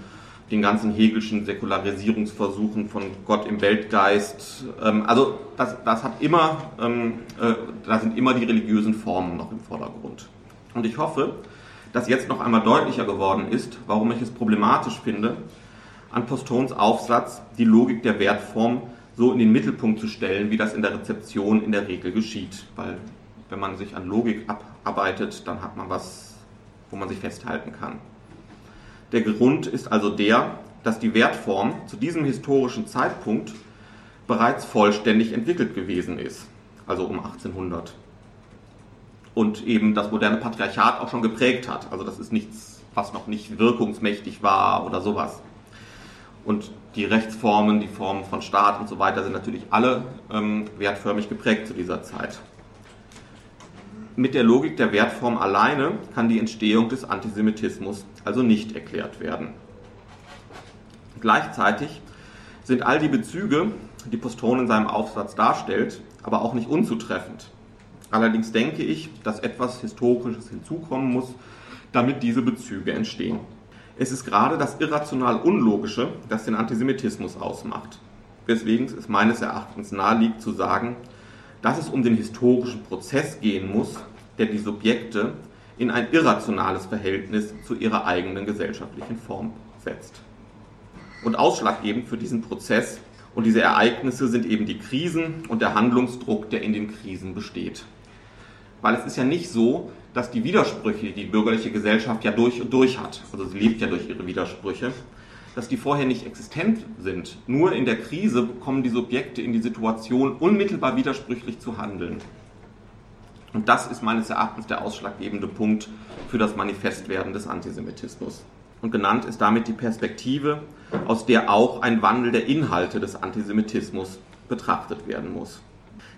den ganzen Hegelschen Säkularisierungsversuchen von Gott im Weltgeist. Ähm, also das, das hat immer, ähm, äh, da sind immer die religiösen Formen noch im Vordergrund. Und ich hoffe, dass jetzt noch einmal deutlicher geworden ist, warum ich es problematisch finde, an Postons Aufsatz die Logik der Wertform so in den Mittelpunkt zu stellen, wie das in der Rezeption in der Regel geschieht. Weil wenn man sich an Logik abarbeitet, dann hat man was, wo man sich festhalten kann. Der Grund ist also der, dass die Wertform zu diesem historischen Zeitpunkt bereits vollständig entwickelt gewesen ist, also um 1800. Und eben das moderne Patriarchat auch schon geprägt hat. Also das ist nichts, was noch nicht wirkungsmächtig war oder sowas. Und die Rechtsformen, die Formen von Staat und so weiter sind natürlich alle ähm, wertförmig geprägt zu dieser Zeit. Mit der Logik der Wertform alleine kann die Entstehung des Antisemitismus also nicht erklärt werden. Gleichzeitig sind all die Bezüge, die Poston in seinem Aufsatz darstellt, aber auch nicht unzutreffend. Allerdings denke ich, dass etwas Historisches hinzukommen muss, damit diese Bezüge entstehen. Es ist gerade das irrational Unlogische, das den Antisemitismus ausmacht. Weswegen es meines Erachtens naheliegt zu sagen, dass es um den historischen Prozess gehen muss, der die Subjekte in ein irrationales Verhältnis zu ihrer eigenen gesellschaftlichen Form setzt. Und ausschlaggebend für diesen Prozess und diese Ereignisse sind eben die Krisen und der Handlungsdruck, der in den Krisen besteht. Weil es ist ja nicht so, dass die Widersprüche, die die bürgerliche Gesellschaft ja durch und durch hat, also sie lebt ja durch ihre Widersprüche, dass die vorher nicht existent sind. Nur in der Krise kommen die Subjekte in die Situation, unmittelbar widersprüchlich zu handeln. Und das ist meines Erachtens der ausschlaggebende Punkt für das Manifestwerden des Antisemitismus. Und genannt ist damit die Perspektive, aus der auch ein Wandel der Inhalte des Antisemitismus betrachtet werden muss.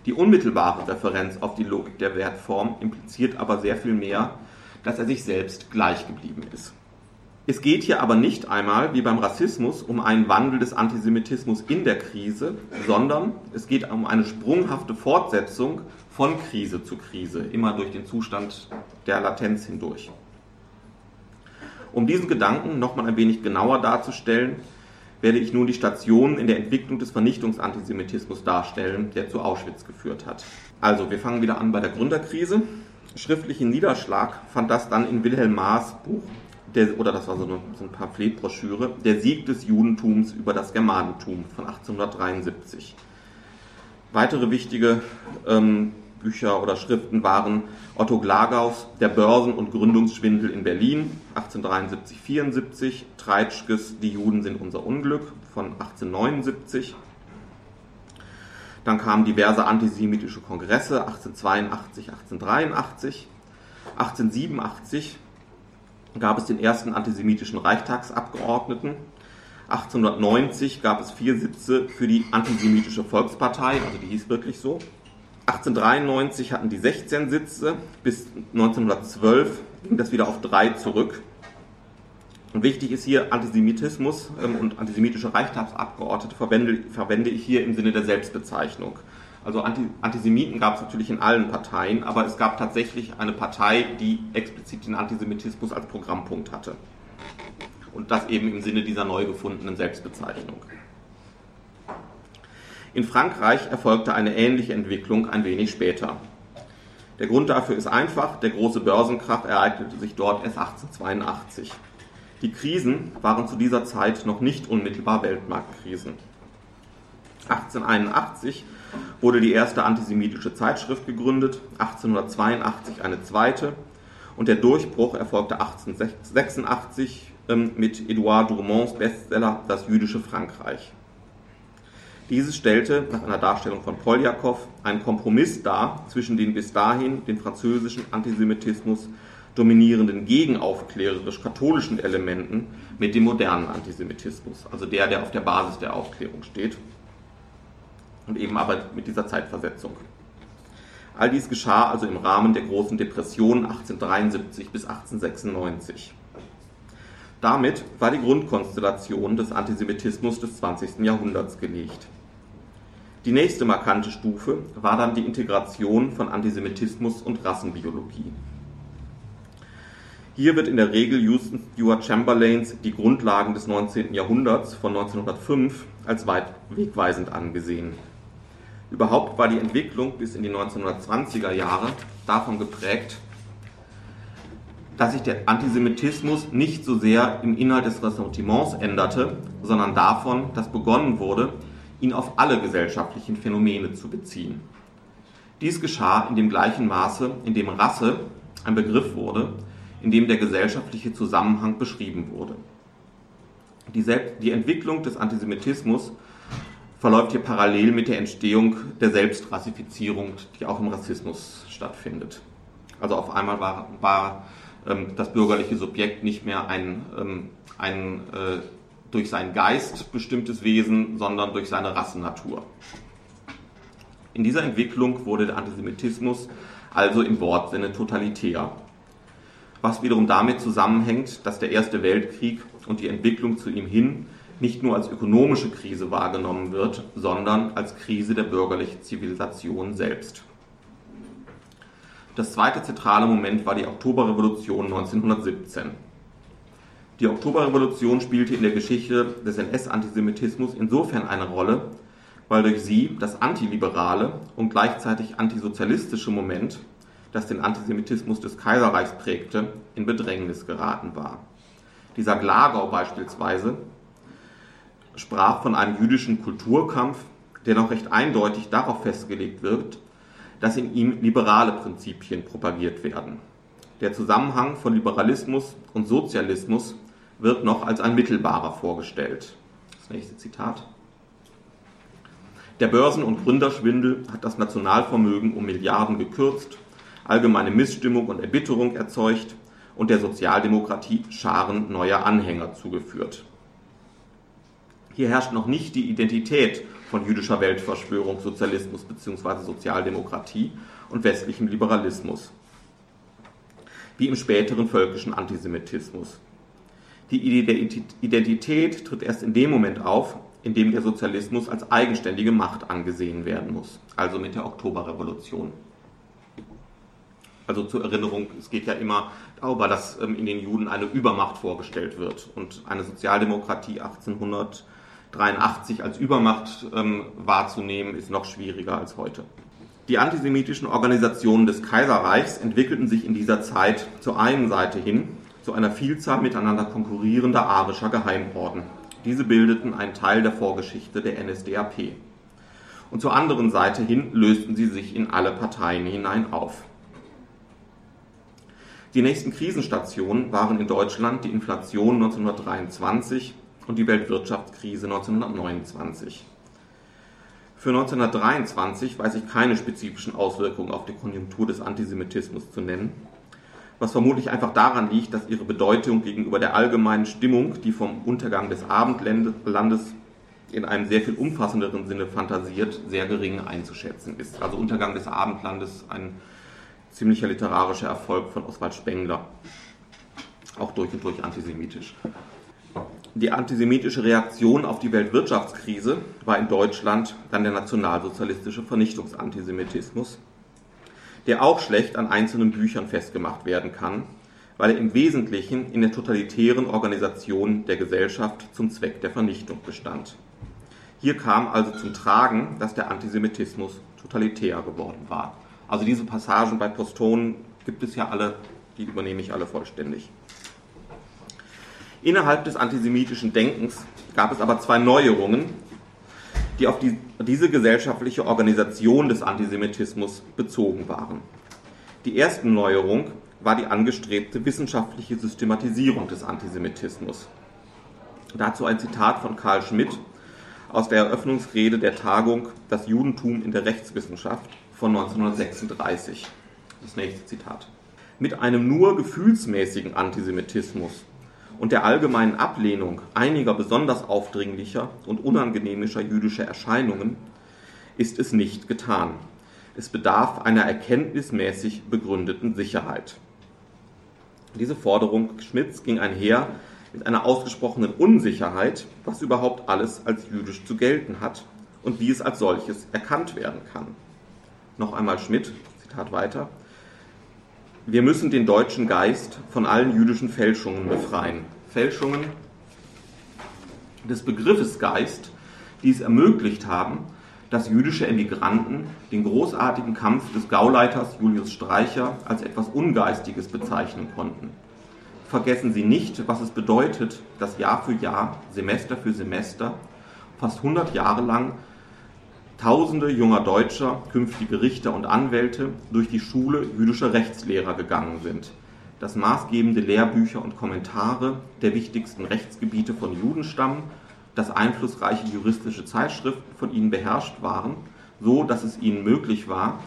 Die unmittelbare Referenz auf die Logik der Wertform impliziert aber sehr viel mehr, dass er sich selbst gleich geblieben ist. Es geht hier aber nicht einmal, wie beim Rassismus, um einen Wandel des Antisemitismus in der Krise, sondern es geht um eine sprunghafte Fortsetzung von Krise zu Krise, immer durch den Zustand der Latenz hindurch. Um diesen Gedanken nochmal ein wenig genauer darzustellen, werde ich nun die Stationen in der Entwicklung des Vernichtungsantisemitismus darstellen, der zu Auschwitz geführt hat. Also, wir fangen wieder an bei der Gründerkrise. Schriftlichen Niederschlag fand das dann in Wilhelm Maas Buch, der, oder das war so eine, so eine Pamphletbroschüre, Der Sieg des Judentums über das Germanentum von 1873. Weitere wichtige ähm, Bücher oder Schriften waren Otto Glagaus Der Börsen- und Gründungsschwindel in Berlin 1873-74, Treitschkes Die Juden sind unser Unglück von 1879. Dann kamen diverse antisemitische Kongresse 1882, 1883. 1887 gab es den ersten antisemitischen Reichstagsabgeordneten. 1890 gab es vier Sitze für die antisemitische Volkspartei, also die hieß wirklich so. 1893 hatten die 16 Sitze, bis 1912 ging das wieder auf drei zurück. Und wichtig ist hier Antisemitismus ähm, und antisemitische Reichstagsabgeordnete verwende, verwende ich hier im Sinne der Selbstbezeichnung. Also Antisemiten gab es natürlich in allen Parteien, aber es gab tatsächlich eine Partei, die explizit den Antisemitismus als Programmpunkt hatte. Und das eben im Sinne dieser neu gefundenen Selbstbezeichnung. In Frankreich erfolgte eine ähnliche Entwicklung ein wenig später. Der Grund dafür ist einfach, der große Börsenkrach ereignete sich dort erst 1882. Die Krisen waren zu dieser Zeit noch nicht unmittelbar Weltmarktkrisen. 1881 wurde die erste antisemitische Zeitschrift gegründet, 1882 eine zweite und der Durchbruch erfolgte 1886 ähm, mit Edouard Drumonds Bestseller Das jüdische Frankreich. Dieses stellte, nach einer Darstellung von Poljakow, einen Kompromiss dar zwischen den bis dahin den französischen Antisemitismus dominierenden gegenaufklärerisch-katholischen Elementen mit dem modernen Antisemitismus, also der, der auf der Basis der Aufklärung steht und eben aber mit dieser Zeitversetzung. All dies geschah also im Rahmen der großen Depression 1873 bis 1896. Damit war die Grundkonstellation des Antisemitismus des 20. Jahrhunderts gelegt. Die nächste markante Stufe war dann die Integration von Antisemitismus und Rassenbiologie. Hier wird in der Regel Houston Stuart Chamberlains Die Grundlagen des 19. Jahrhunderts von 1905 als wegweisend angesehen. Überhaupt war die Entwicklung bis in die 1920er Jahre davon geprägt, dass sich der Antisemitismus nicht so sehr im Inhalt des Ressentiments änderte, sondern davon, dass begonnen wurde, ihn auf alle gesellschaftlichen Phänomene zu beziehen. Dies geschah in dem gleichen Maße, in dem Rasse ein Begriff wurde, in dem der gesellschaftliche Zusammenhang beschrieben wurde. Die, die Entwicklung des Antisemitismus verläuft hier parallel mit der Entstehung der Selbstrassifizierung, die auch im Rassismus stattfindet. Also auf einmal war, war ähm, das bürgerliche Subjekt nicht mehr ein, ähm, ein äh, durch seinen Geist bestimmtes Wesen, sondern durch seine Rassennatur. In dieser Entwicklung wurde der Antisemitismus also im Wortsinne totalitär, was wiederum damit zusammenhängt, dass der Erste Weltkrieg und die Entwicklung zu ihm hin nicht nur als ökonomische Krise wahrgenommen wird, sondern als Krise der bürgerlichen Zivilisation selbst. Das zweite zentrale Moment war die Oktoberrevolution 1917. Die Oktoberrevolution spielte in der Geschichte des NS-Antisemitismus insofern eine Rolle, weil durch sie das antiliberale und gleichzeitig antisozialistische Moment, das den Antisemitismus des Kaiserreichs prägte, in Bedrängnis geraten war. Dieser Glagau beispielsweise sprach von einem jüdischen Kulturkampf, der noch recht eindeutig darauf festgelegt wird, dass in ihm liberale Prinzipien propagiert werden. Der Zusammenhang von Liberalismus und Sozialismus wird noch als ein mittelbarer vorgestellt. Das nächste Zitat. Der Börsen- und Gründerschwindel hat das Nationalvermögen um Milliarden gekürzt, allgemeine Missstimmung und Erbitterung erzeugt und der Sozialdemokratie Scharen neuer Anhänger zugeführt. Hier herrscht noch nicht die Identität von jüdischer Weltverschwörung, Sozialismus bzw. Sozialdemokratie und westlichem Liberalismus, wie im späteren völkischen Antisemitismus. Die Identität tritt erst in dem Moment auf, in dem der Sozialismus als eigenständige Macht angesehen werden muss, also mit der Oktoberrevolution. Also zur Erinnerung, es geht ja immer darüber, dass ähm, in den Juden eine Übermacht vorgestellt wird und eine Sozialdemokratie 1800 83 als Übermacht ähm, wahrzunehmen, ist noch schwieriger als heute. Die antisemitischen Organisationen des Kaiserreichs entwickelten sich in dieser Zeit zur einen Seite hin zu einer Vielzahl miteinander konkurrierender arischer Geheimorden. Diese bildeten einen Teil der Vorgeschichte der NSDAP. und zur anderen Seite hin lösten sie sich in alle Parteien hinein auf. Die nächsten Krisenstationen waren in Deutschland die Inflation 1923 und die Weltwirtschaftskrise 1929. Für 1923 weiß ich keine spezifischen Auswirkungen auf die Konjunktur des Antisemitismus zu nennen, was vermutlich einfach daran liegt, dass ihre Bedeutung gegenüber der allgemeinen Stimmung, die vom Untergang des Abendlandes in einem sehr viel umfassenderen Sinne fantasiert, sehr gering einzuschätzen ist. Also Untergang des Abendlandes, ein ziemlicher literarischer Erfolg von Oswald Spengler, auch durch und durch antisemitisch. Die antisemitische Reaktion auf die Weltwirtschaftskrise war in Deutschland dann der nationalsozialistische Vernichtungsantisemitismus, der auch schlecht an einzelnen Büchern festgemacht werden kann, weil er im Wesentlichen in der totalitären Organisation der Gesellschaft zum Zweck der Vernichtung bestand. Hier kam also zum Tragen, dass der Antisemitismus totalitär geworden war. Also diese Passagen bei Postonen gibt es ja alle, die übernehme ich alle vollständig. Innerhalb des antisemitischen Denkens gab es aber zwei Neuerungen, die auf die, diese gesellschaftliche Organisation des Antisemitismus bezogen waren. Die erste Neuerung war die angestrebte wissenschaftliche Systematisierung des Antisemitismus. Dazu ein Zitat von Karl Schmidt aus der Eröffnungsrede der Tagung Das Judentum in der Rechtswissenschaft von 1936. Das nächste Zitat. Mit einem nur gefühlsmäßigen Antisemitismus und der allgemeinen Ablehnung einiger besonders aufdringlicher und unangenehmischer jüdischer Erscheinungen ist es nicht getan. Es bedarf einer erkenntnismäßig begründeten Sicherheit. Diese Forderung Schmidts ging einher mit einer ausgesprochenen Unsicherheit, was überhaupt alles als jüdisch zu gelten hat und wie es als solches erkannt werden kann. Noch einmal Schmidt, Zitat weiter. Wir müssen den deutschen Geist von allen jüdischen Fälschungen befreien. Fälschungen des Begriffes Geist, die es ermöglicht haben, dass jüdische Emigranten den großartigen Kampf des Gauleiters Julius Streicher als etwas Ungeistiges bezeichnen konnten. Vergessen Sie nicht, was es bedeutet, dass Jahr für Jahr, Semester für Semester, fast 100 Jahre lang Tausende junger Deutscher, künftige Richter und Anwälte durch die Schule jüdischer Rechtslehrer gegangen sind, dass maßgebende Lehrbücher und Kommentare der wichtigsten Rechtsgebiete von Juden stammen, dass einflussreiche juristische Zeitschriften von ihnen beherrscht waren, so dass es ihnen möglich war,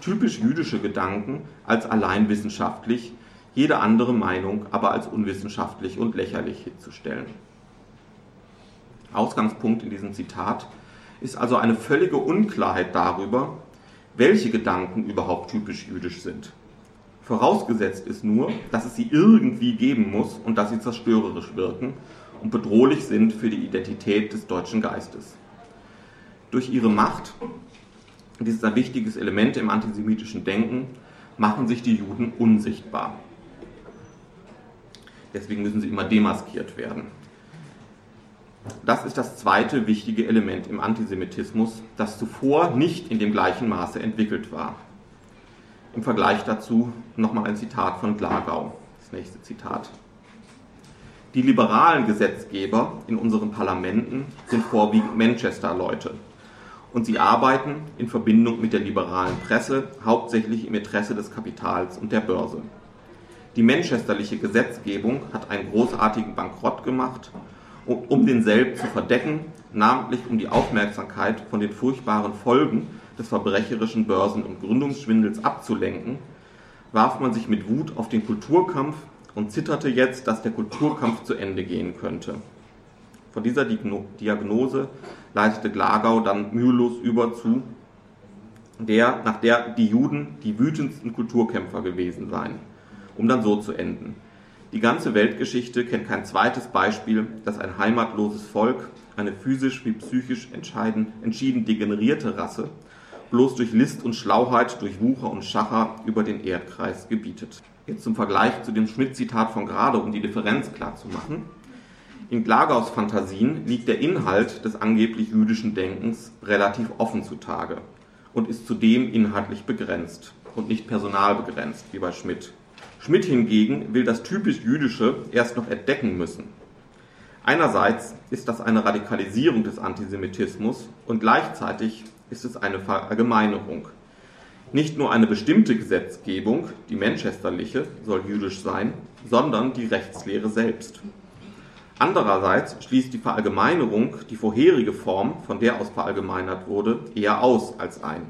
typisch jüdische Gedanken als allein wissenschaftlich, jede andere Meinung aber als unwissenschaftlich und lächerlich hinzustellen. Ausgangspunkt in diesem Zitat ist also eine völlige Unklarheit darüber, welche Gedanken überhaupt typisch jüdisch sind. Vorausgesetzt ist nur, dass es sie irgendwie geben muss und dass sie zerstörerisch wirken und bedrohlich sind für die Identität des deutschen Geistes. Durch ihre Macht, dies ist ein wichtiges Element im antisemitischen Denken, machen sich die Juden unsichtbar. Deswegen müssen sie immer demaskiert werden. Das ist das zweite wichtige Element im Antisemitismus, das zuvor nicht in dem gleichen Maße entwickelt war. Im Vergleich dazu nochmal ein Zitat von Glagau. Das nächste Zitat. Die liberalen Gesetzgeber in unseren Parlamenten sind vorwiegend Manchester-Leute. Und sie arbeiten in Verbindung mit der liberalen Presse hauptsächlich im Interesse des Kapitals und der Börse. Die manchesterliche Gesetzgebung hat einen großartigen Bankrott gemacht um denselben zu verdecken, namentlich um die Aufmerksamkeit von den furchtbaren Folgen des verbrecherischen Börsen- und Gründungsschwindels abzulenken, warf man sich mit Wut auf den Kulturkampf und zitterte jetzt, dass der Kulturkampf zu Ende gehen könnte. Von dieser Diagnose leitete Glagau dann mühelos über zu, der, nach der die Juden die wütendsten Kulturkämpfer gewesen seien, um dann so zu enden. Die ganze Weltgeschichte kennt kein zweites Beispiel, dass ein heimatloses Volk, eine physisch wie psychisch entschieden degenerierte Rasse, bloß durch List und Schlauheit, durch Wucher und Schacher über den Erdkreis gebietet. Jetzt zum Vergleich zu dem Schmidt-Zitat von gerade, um die Differenz klar zu machen. In Glagaus Fantasien liegt der Inhalt des angeblich jüdischen Denkens relativ offen zutage und ist zudem inhaltlich begrenzt und nicht personalbegrenzt, wie bei Schmidt. Schmidt hingegen will das typisch Jüdische erst noch entdecken müssen. Einerseits ist das eine Radikalisierung des Antisemitismus und gleichzeitig ist es eine Verallgemeinerung. Nicht nur eine bestimmte Gesetzgebung, die manchesterliche, soll jüdisch sein, sondern die Rechtslehre selbst. Andererseits schließt die Verallgemeinerung die vorherige Form, von der aus verallgemeinert wurde, eher aus als ein.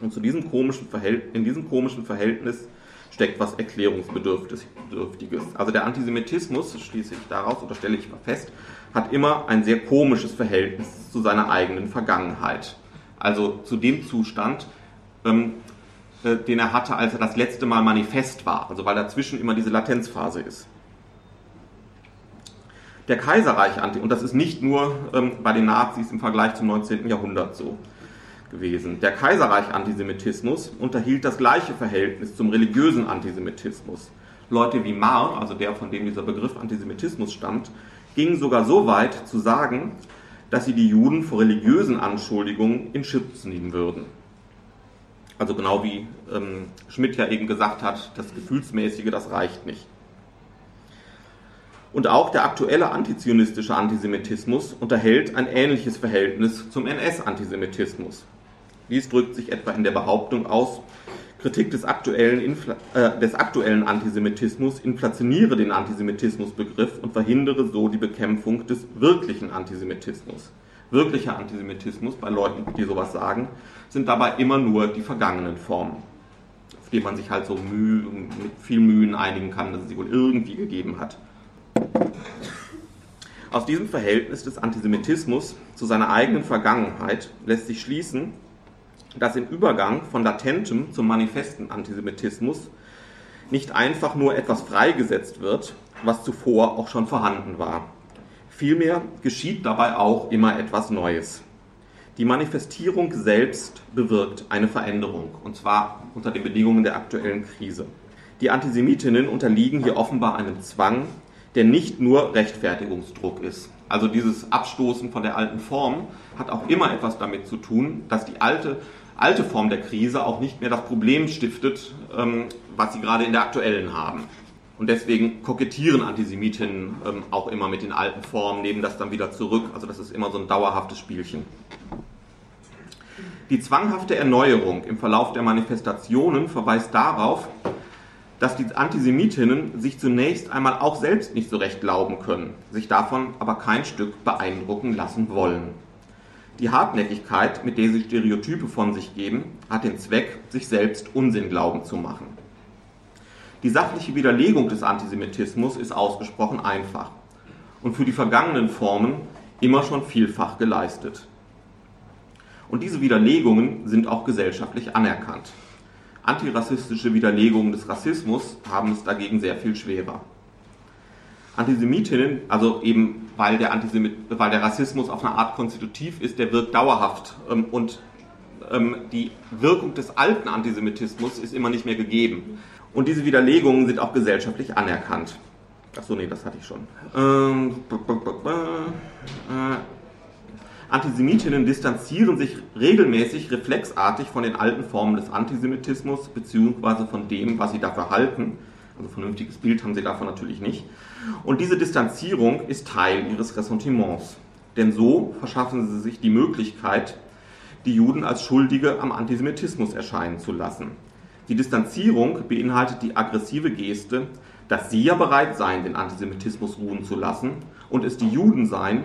Und zu diesem komischen in diesem komischen Verhältnis steckt was Erklärungsbedürftiges. Also der Antisemitismus, schließe ich daraus oder stelle ich mal fest, hat immer ein sehr komisches Verhältnis zu seiner eigenen Vergangenheit. Also zu dem Zustand, ähm, äh, den er hatte, als er das letzte Mal manifest war. Also weil dazwischen immer diese Latenzphase ist. Der Kaiserreich, und das ist nicht nur ähm, bei den Nazis im Vergleich zum 19. Jahrhundert so gewesen. Der Kaiserreich-Antisemitismus unterhielt das gleiche Verhältnis zum religiösen Antisemitismus. Leute wie Marr, also der, von dem dieser Begriff Antisemitismus stammt, gingen sogar so weit zu sagen, dass sie die Juden vor religiösen Anschuldigungen in Schutz nehmen würden. Also genau wie ähm, Schmidt ja eben gesagt hat, das Gefühlsmäßige, das reicht nicht. Und auch der aktuelle antizionistische Antisemitismus unterhält ein ähnliches Verhältnis zum NS-Antisemitismus. Dies drückt sich etwa in der Behauptung aus, Kritik des aktuellen, Infla äh, des aktuellen Antisemitismus inflationiere den Antisemitismusbegriff und verhindere so die Bekämpfung des wirklichen Antisemitismus. Wirklicher Antisemitismus bei Leuten, die sowas sagen, sind dabei immer nur die vergangenen Formen, auf die man sich halt so Mühe, mit viel Mühen einigen kann, dass es sie wohl irgendwie gegeben hat. Aus diesem Verhältnis des Antisemitismus zu seiner eigenen Vergangenheit lässt sich schließen, dass im Übergang von latentem zum manifesten Antisemitismus nicht einfach nur etwas freigesetzt wird, was zuvor auch schon vorhanden war. Vielmehr geschieht dabei auch immer etwas Neues. Die Manifestierung selbst bewirkt eine Veränderung, und zwar unter den Bedingungen der aktuellen Krise. Die Antisemitinnen unterliegen hier offenbar einem Zwang, der nicht nur Rechtfertigungsdruck ist. Also dieses Abstoßen von der alten Form hat auch immer etwas damit zu tun, dass die alte alte Form der Krise auch nicht mehr das Problem stiftet, ähm, was sie gerade in der aktuellen haben. Und deswegen kokettieren Antisemitinnen ähm, auch immer mit den alten Formen, nehmen das dann wieder zurück. Also das ist immer so ein dauerhaftes Spielchen. Die zwanghafte Erneuerung im Verlauf der Manifestationen verweist darauf, dass die Antisemitinnen sich zunächst einmal auch selbst nicht so recht glauben können, sich davon aber kein Stück beeindrucken lassen wollen. Die Hartnäckigkeit, mit der sie Stereotype von sich geben, hat den Zweck, sich selbst Unsinn glauben zu machen. Die sachliche Widerlegung des Antisemitismus ist ausgesprochen einfach und für die vergangenen Formen immer schon vielfach geleistet. Und diese Widerlegungen sind auch gesellschaftlich anerkannt. Antirassistische Widerlegungen des Rassismus haben es dagegen sehr viel schwerer. Antisemitinnen, also eben weil der, Antisemit, weil der Rassismus auf eine Art konstitutiv ist, der wirkt dauerhaft ähm, und ähm, die Wirkung des alten Antisemitismus ist immer nicht mehr gegeben. Und diese Widerlegungen sind auch gesellschaftlich anerkannt. Achso, nee, das hatte ich schon. Ähm, äh, Antisemitinnen distanzieren sich regelmäßig reflexartig von den alten Formen des Antisemitismus beziehungsweise von dem, was sie dafür halten also vernünftiges Bild haben sie davon natürlich nicht. Und diese Distanzierung ist Teil ihres Ressentiments. Denn so verschaffen sie sich die Möglichkeit, die Juden als Schuldige am Antisemitismus erscheinen zu lassen. Die Distanzierung beinhaltet die aggressive Geste, dass sie ja bereit seien, den Antisemitismus ruhen zu lassen und es die Juden seien,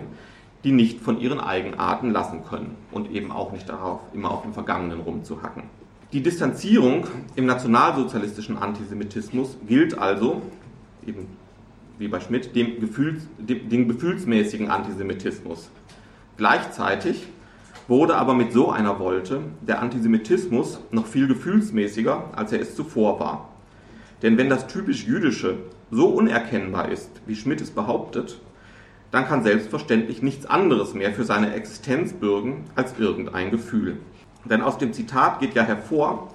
die nicht von ihren Eigenarten lassen können und eben auch nicht darauf, immer auf dem Vergangenen rumzuhacken. Die Distanzierung im nationalsozialistischen Antisemitismus gilt also, eben wie bei Schmidt, dem, Gefühls, dem, dem gefühlsmäßigen Antisemitismus. Gleichzeitig wurde aber mit so einer Wolte der Antisemitismus noch viel gefühlsmäßiger, als er es zuvor war. Denn wenn das typisch Jüdische so unerkennbar ist, wie Schmidt es behauptet, dann kann selbstverständlich nichts anderes mehr für seine Existenz bürgen als irgendein Gefühl. Denn aus dem Zitat geht ja hervor,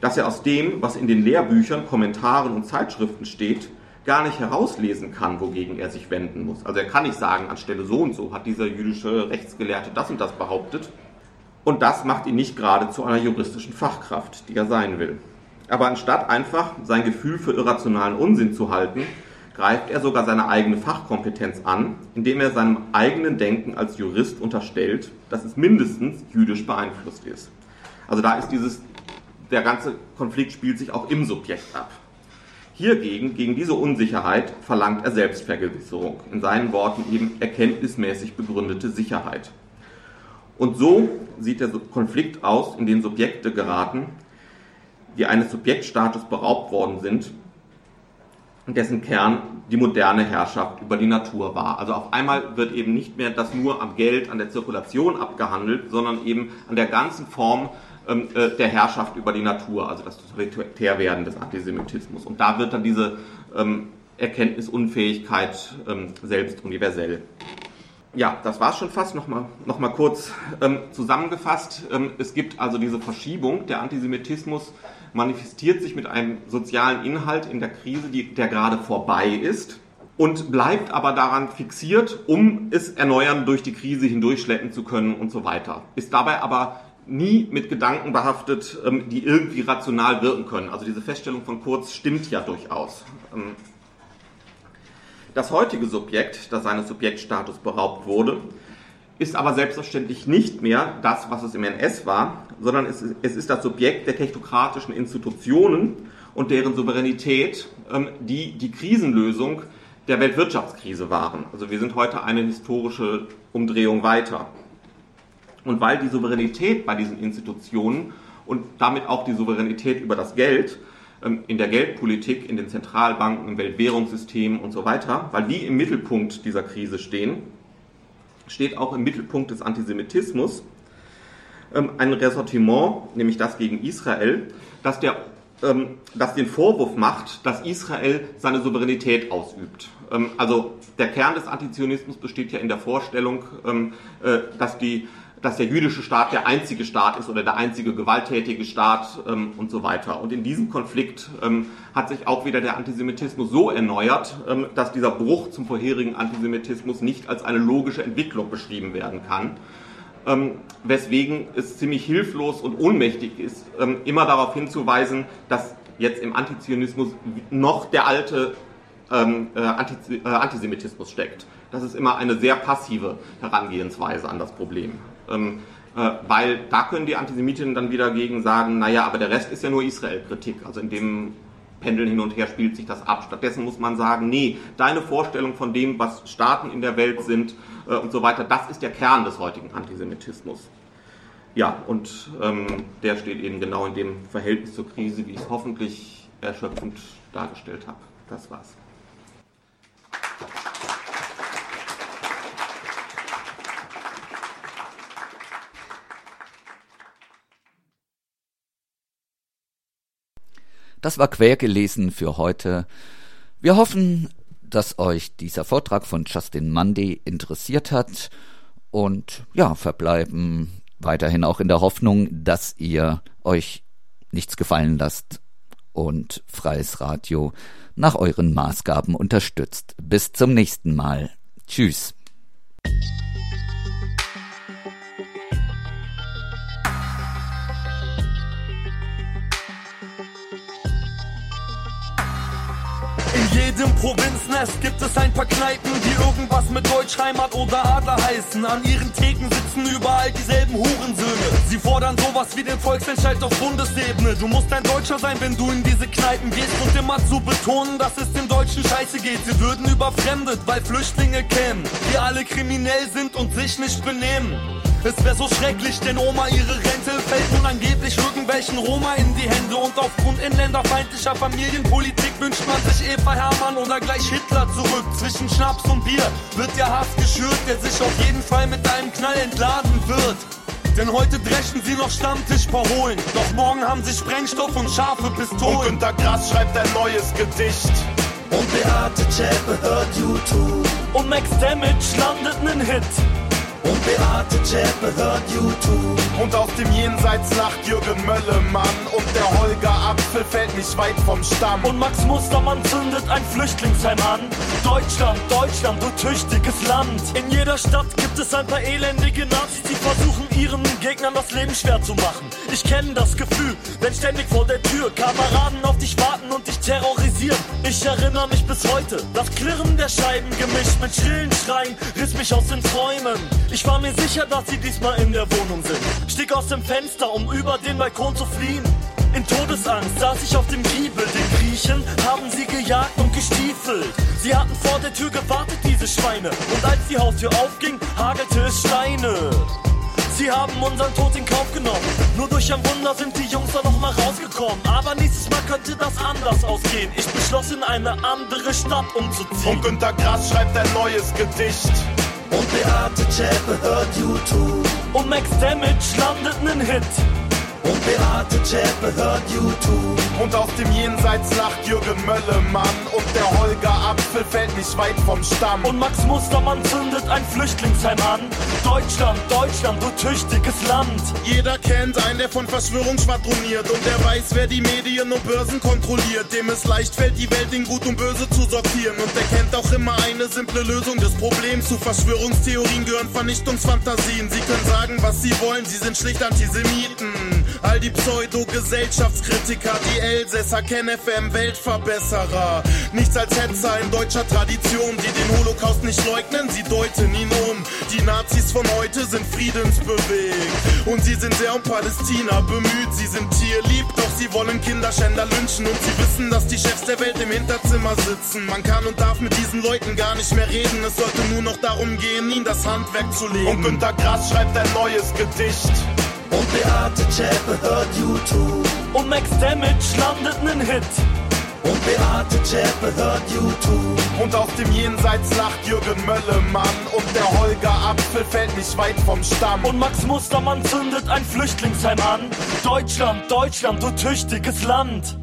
dass er aus dem, was in den Lehrbüchern, Kommentaren und Zeitschriften steht, gar nicht herauslesen kann, wogegen er sich wenden muss. Also er kann nicht sagen, anstelle so und so hat dieser jüdische Rechtsgelehrte das und das behauptet. Und das macht ihn nicht gerade zu einer juristischen Fachkraft, die er sein will. Aber anstatt einfach sein Gefühl für irrationalen Unsinn zu halten, greift er sogar seine eigene Fachkompetenz an, indem er seinem eigenen Denken als Jurist unterstellt, dass es mindestens jüdisch beeinflusst ist. Also da ist dieses, der ganze Konflikt spielt sich auch im Subjekt ab. Hiergegen, gegen diese Unsicherheit, verlangt er Selbstvergewisserung, in seinen Worten eben erkenntnismäßig begründete Sicherheit. Und so sieht der Konflikt aus, in den Subjekte geraten, die eines Subjektstatus beraubt worden sind, dessen Kern die moderne Herrschaft über die Natur war. Also auf einmal wird eben nicht mehr das nur am Geld, an der Zirkulation abgehandelt, sondern eben an der ganzen Form der Herrschaft über die Natur, also das Totalitärwerden des Antisemitismus. Und da wird dann diese ähm, Erkenntnisunfähigkeit ähm, selbst universell. Ja, das war es schon fast. Nochmal noch mal kurz ähm, zusammengefasst. Ähm, es gibt also diese Verschiebung. Der Antisemitismus manifestiert sich mit einem sozialen Inhalt in der Krise, die, der gerade vorbei ist und bleibt aber daran fixiert, um es erneuern durch die Krise hindurchschleppen zu können und so weiter. Ist dabei aber nie mit Gedanken behaftet, ähm, die irgendwie rational wirken können. Also diese Feststellung von Kurz stimmt ja durchaus. Ähm, das heutige Subjekt, das seines Subjektstatus beraubt wurde, ist aber selbstverständlich nicht mehr das, was es im NS war, sondern es ist das Subjekt der technokratischen Institutionen und deren Souveränität, ähm, die die Krisenlösung der Weltwirtschaftskrise waren. Also wir sind heute eine historische Umdrehung weiter. Und weil die Souveränität bei diesen Institutionen und damit auch die Souveränität über das Geld ähm, in der Geldpolitik, in den Zentralbanken, im Weltwährungssystem und so weiter, weil die im Mittelpunkt dieser Krise stehen, steht auch im Mittelpunkt des Antisemitismus ähm, ein Ressortiment, nämlich das gegen Israel, das, der, ähm, das den Vorwurf macht, dass Israel seine Souveränität ausübt. Also der Kern des Antizionismus besteht ja in der Vorstellung, äh, dass die dass der jüdische Staat der einzige Staat ist oder der einzige gewalttätige Staat ähm, und so weiter. Und in diesem Konflikt ähm, hat sich auch wieder der Antisemitismus so erneuert, ähm, dass dieser Bruch zum vorherigen Antisemitismus nicht als eine logische Entwicklung beschrieben werden kann. Ähm, weswegen es ziemlich hilflos und ohnmächtig ist, ähm, immer darauf hinzuweisen, dass jetzt im Antizionismus noch der alte ähm, äh, äh, Antisemitismus steckt. Das ist immer eine sehr passive Herangehensweise an das Problem. Ähm, äh, weil da können die Antisemitinnen dann wieder gegen sagen, naja, aber der Rest ist ja nur Israel-Kritik. Also in dem Pendeln hin und her spielt sich das ab. Stattdessen muss man sagen, nee, deine Vorstellung von dem, was Staaten in der Welt sind äh, und so weiter, das ist der Kern des heutigen Antisemitismus. Ja, und ähm, der steht eben genau in dem Verhältnis zur Krise, wie ich es hoffentlich erschöpfend dargestellt habe. Das war's. Das war quergelesen für heute. Wir hoffen, dass euch dieser Vortrag von Justin Mundy interessiert hat und ja, verbleiben weiterhin auch in der Hoffnung, dass ihr euch nichts gefallen lasst und freies Radio nach euren Maßgaben unterstützt. Bis zum nächsten Mal. Tschüss. Jedem Provinznest gibt es ein paar Kneipen, die irgendwas mit Deutschheimat oder Adler heißen. An ihren Theken sitzen überall dieselben Hurensöhne. Sie fordern sowas wie den Volksentscheid auf Bundesebene. Du musst ein Deutscher sein, wenn du in diese Kneipen gehst und immer zu betonen, dass es den Deutschen scheiße geht. Sie würden überfremdet, weil Flüchtlinge kämen, die alle kriminell sind und sich nicht benehmen. Es wäre so schrecklich, denn Oma ihre Rente fällt nun angeblich irgendwelchen Roma in die Hände. Und aufgrund inländerfeindlicher Familienpolitik wünscht man sich Eva Hermann oder gleich Hitler zurück. Zwischen Schnaps und Bier wird der Hass geschürt, der sich auf jeden Fall mit einem Knall entladen wird. Denn heute dreschen sie noch Stammtischparolen. Doch morgen haben sie Sprengstoff und scharfe Pistolen. Und Günter Grass schreibt ein neues Gedicht. Und Beate Zschäpe hört YouTube. Und Max Damage landet nen Hit. Und Beate Zschäpe hört YouTube. Und aus dem Jenseits lacht Jürgen Möllemann. Und der Holger Apfel fällt nicht weit vom Stamm. Und Max Mustermann zündet ein Flüchtlingsheim an. Deutschland, Deutschland, du tüchtiges Land. In jeder Stadt gibt es ein paar elendige Nazis, die versuchen ihren Gegnern das Leben schwer zu machen. Ich kenne das Gefühl, wenn ständig vor der Tür Kameraden auf dich warten und dich terrorisieren. Ich erinnere mich bis heute das Klirren der Scheiben gemischt mit schrillen Schreien riss mich aus den Träumen. Ich war mir sicher, dass sie diesmal in der Wohnung sind. Stieg aus dem Fenster, um über den Balkon zu fliehen. In Todesangst saß ich auf dem Giebel. Den Griechen haben sie gejagt und gestiefelt. Sie hatten vor der Tür gewartet, diese Schweine. Und als die Haustür aufging, hagelte es Steine. Sie haben unseren Tod in Kauf genommen. Nur durch ein Wunder sind die Jungs da noch mal rausgekommen. Aber nächstes Mal könnte das anders ausgehen. Ich beschloss, in eine andere Stadt umzuziehen. Und Günter Grass schreibt ein neues Gedicht. Und Beate Zschäpe hört YouTube. Und Max Damage landet nen Hit. Und Beate Zschäpe hört YouTube. Und aus dem Jenseits lacht Jürgen Möllemann. Und der Holger Apfel fällt nicht weit vom Stamm. Und Max Mustermann zündet ein Flüchtlingsheim an. Deutschland, Deutschland, du tüchtiges Land. Jeder kennt einen, der von Verschwörung schwadroniert und der weiß, wer die Medien und Börsen kontrolliert. Dem es leicht fällt, die Welt in Gut und Böse zu sortieren. Und der kennt auch immer eine simple Lösung des Problems. Zu Verschwörungstheorien gehören Vernichtungsfantasien. Sie können sagen, was sie wollen, sie sind schlicht Antisemiten. All die Pseudo-Gesellschaftskritiker, die Elsässer, KenFM, Weltverbesserer. Nichts als Hetzer in deutscher Tradition, die den Holocaust nicht leugnen, sie deuten ihn um. Die Nazis von heute sind friedensbewegt und sie sind sehr um Palästina bemüht. Sie sind tierlieb, doch sie wollen Kinderschänder lynchen und sie wissen, dass die Chefs der Welt im Hinterzimmer sitzen. Man kann und darf mit diesen Leuten gar nicht mehr reden. Es sollte nur noch darum gehen, ihnen das Handwerk zu legen. Und Günter Grass schreibt ein neues Gedicht. Und Beate Zschäpe hört YouTube. Und Max Damage landet nen Hit. Und Beate Zschäpe hört YouTube. Und aus dem Jenseits lacht Jürgen Möllemann. Und der Holger Apfel fällt nicht weit vom Stamm. Und Max Mustermann zündet ein Flüchtlingsheim an. Deutschland, Deutschland, du tüchtiges Land.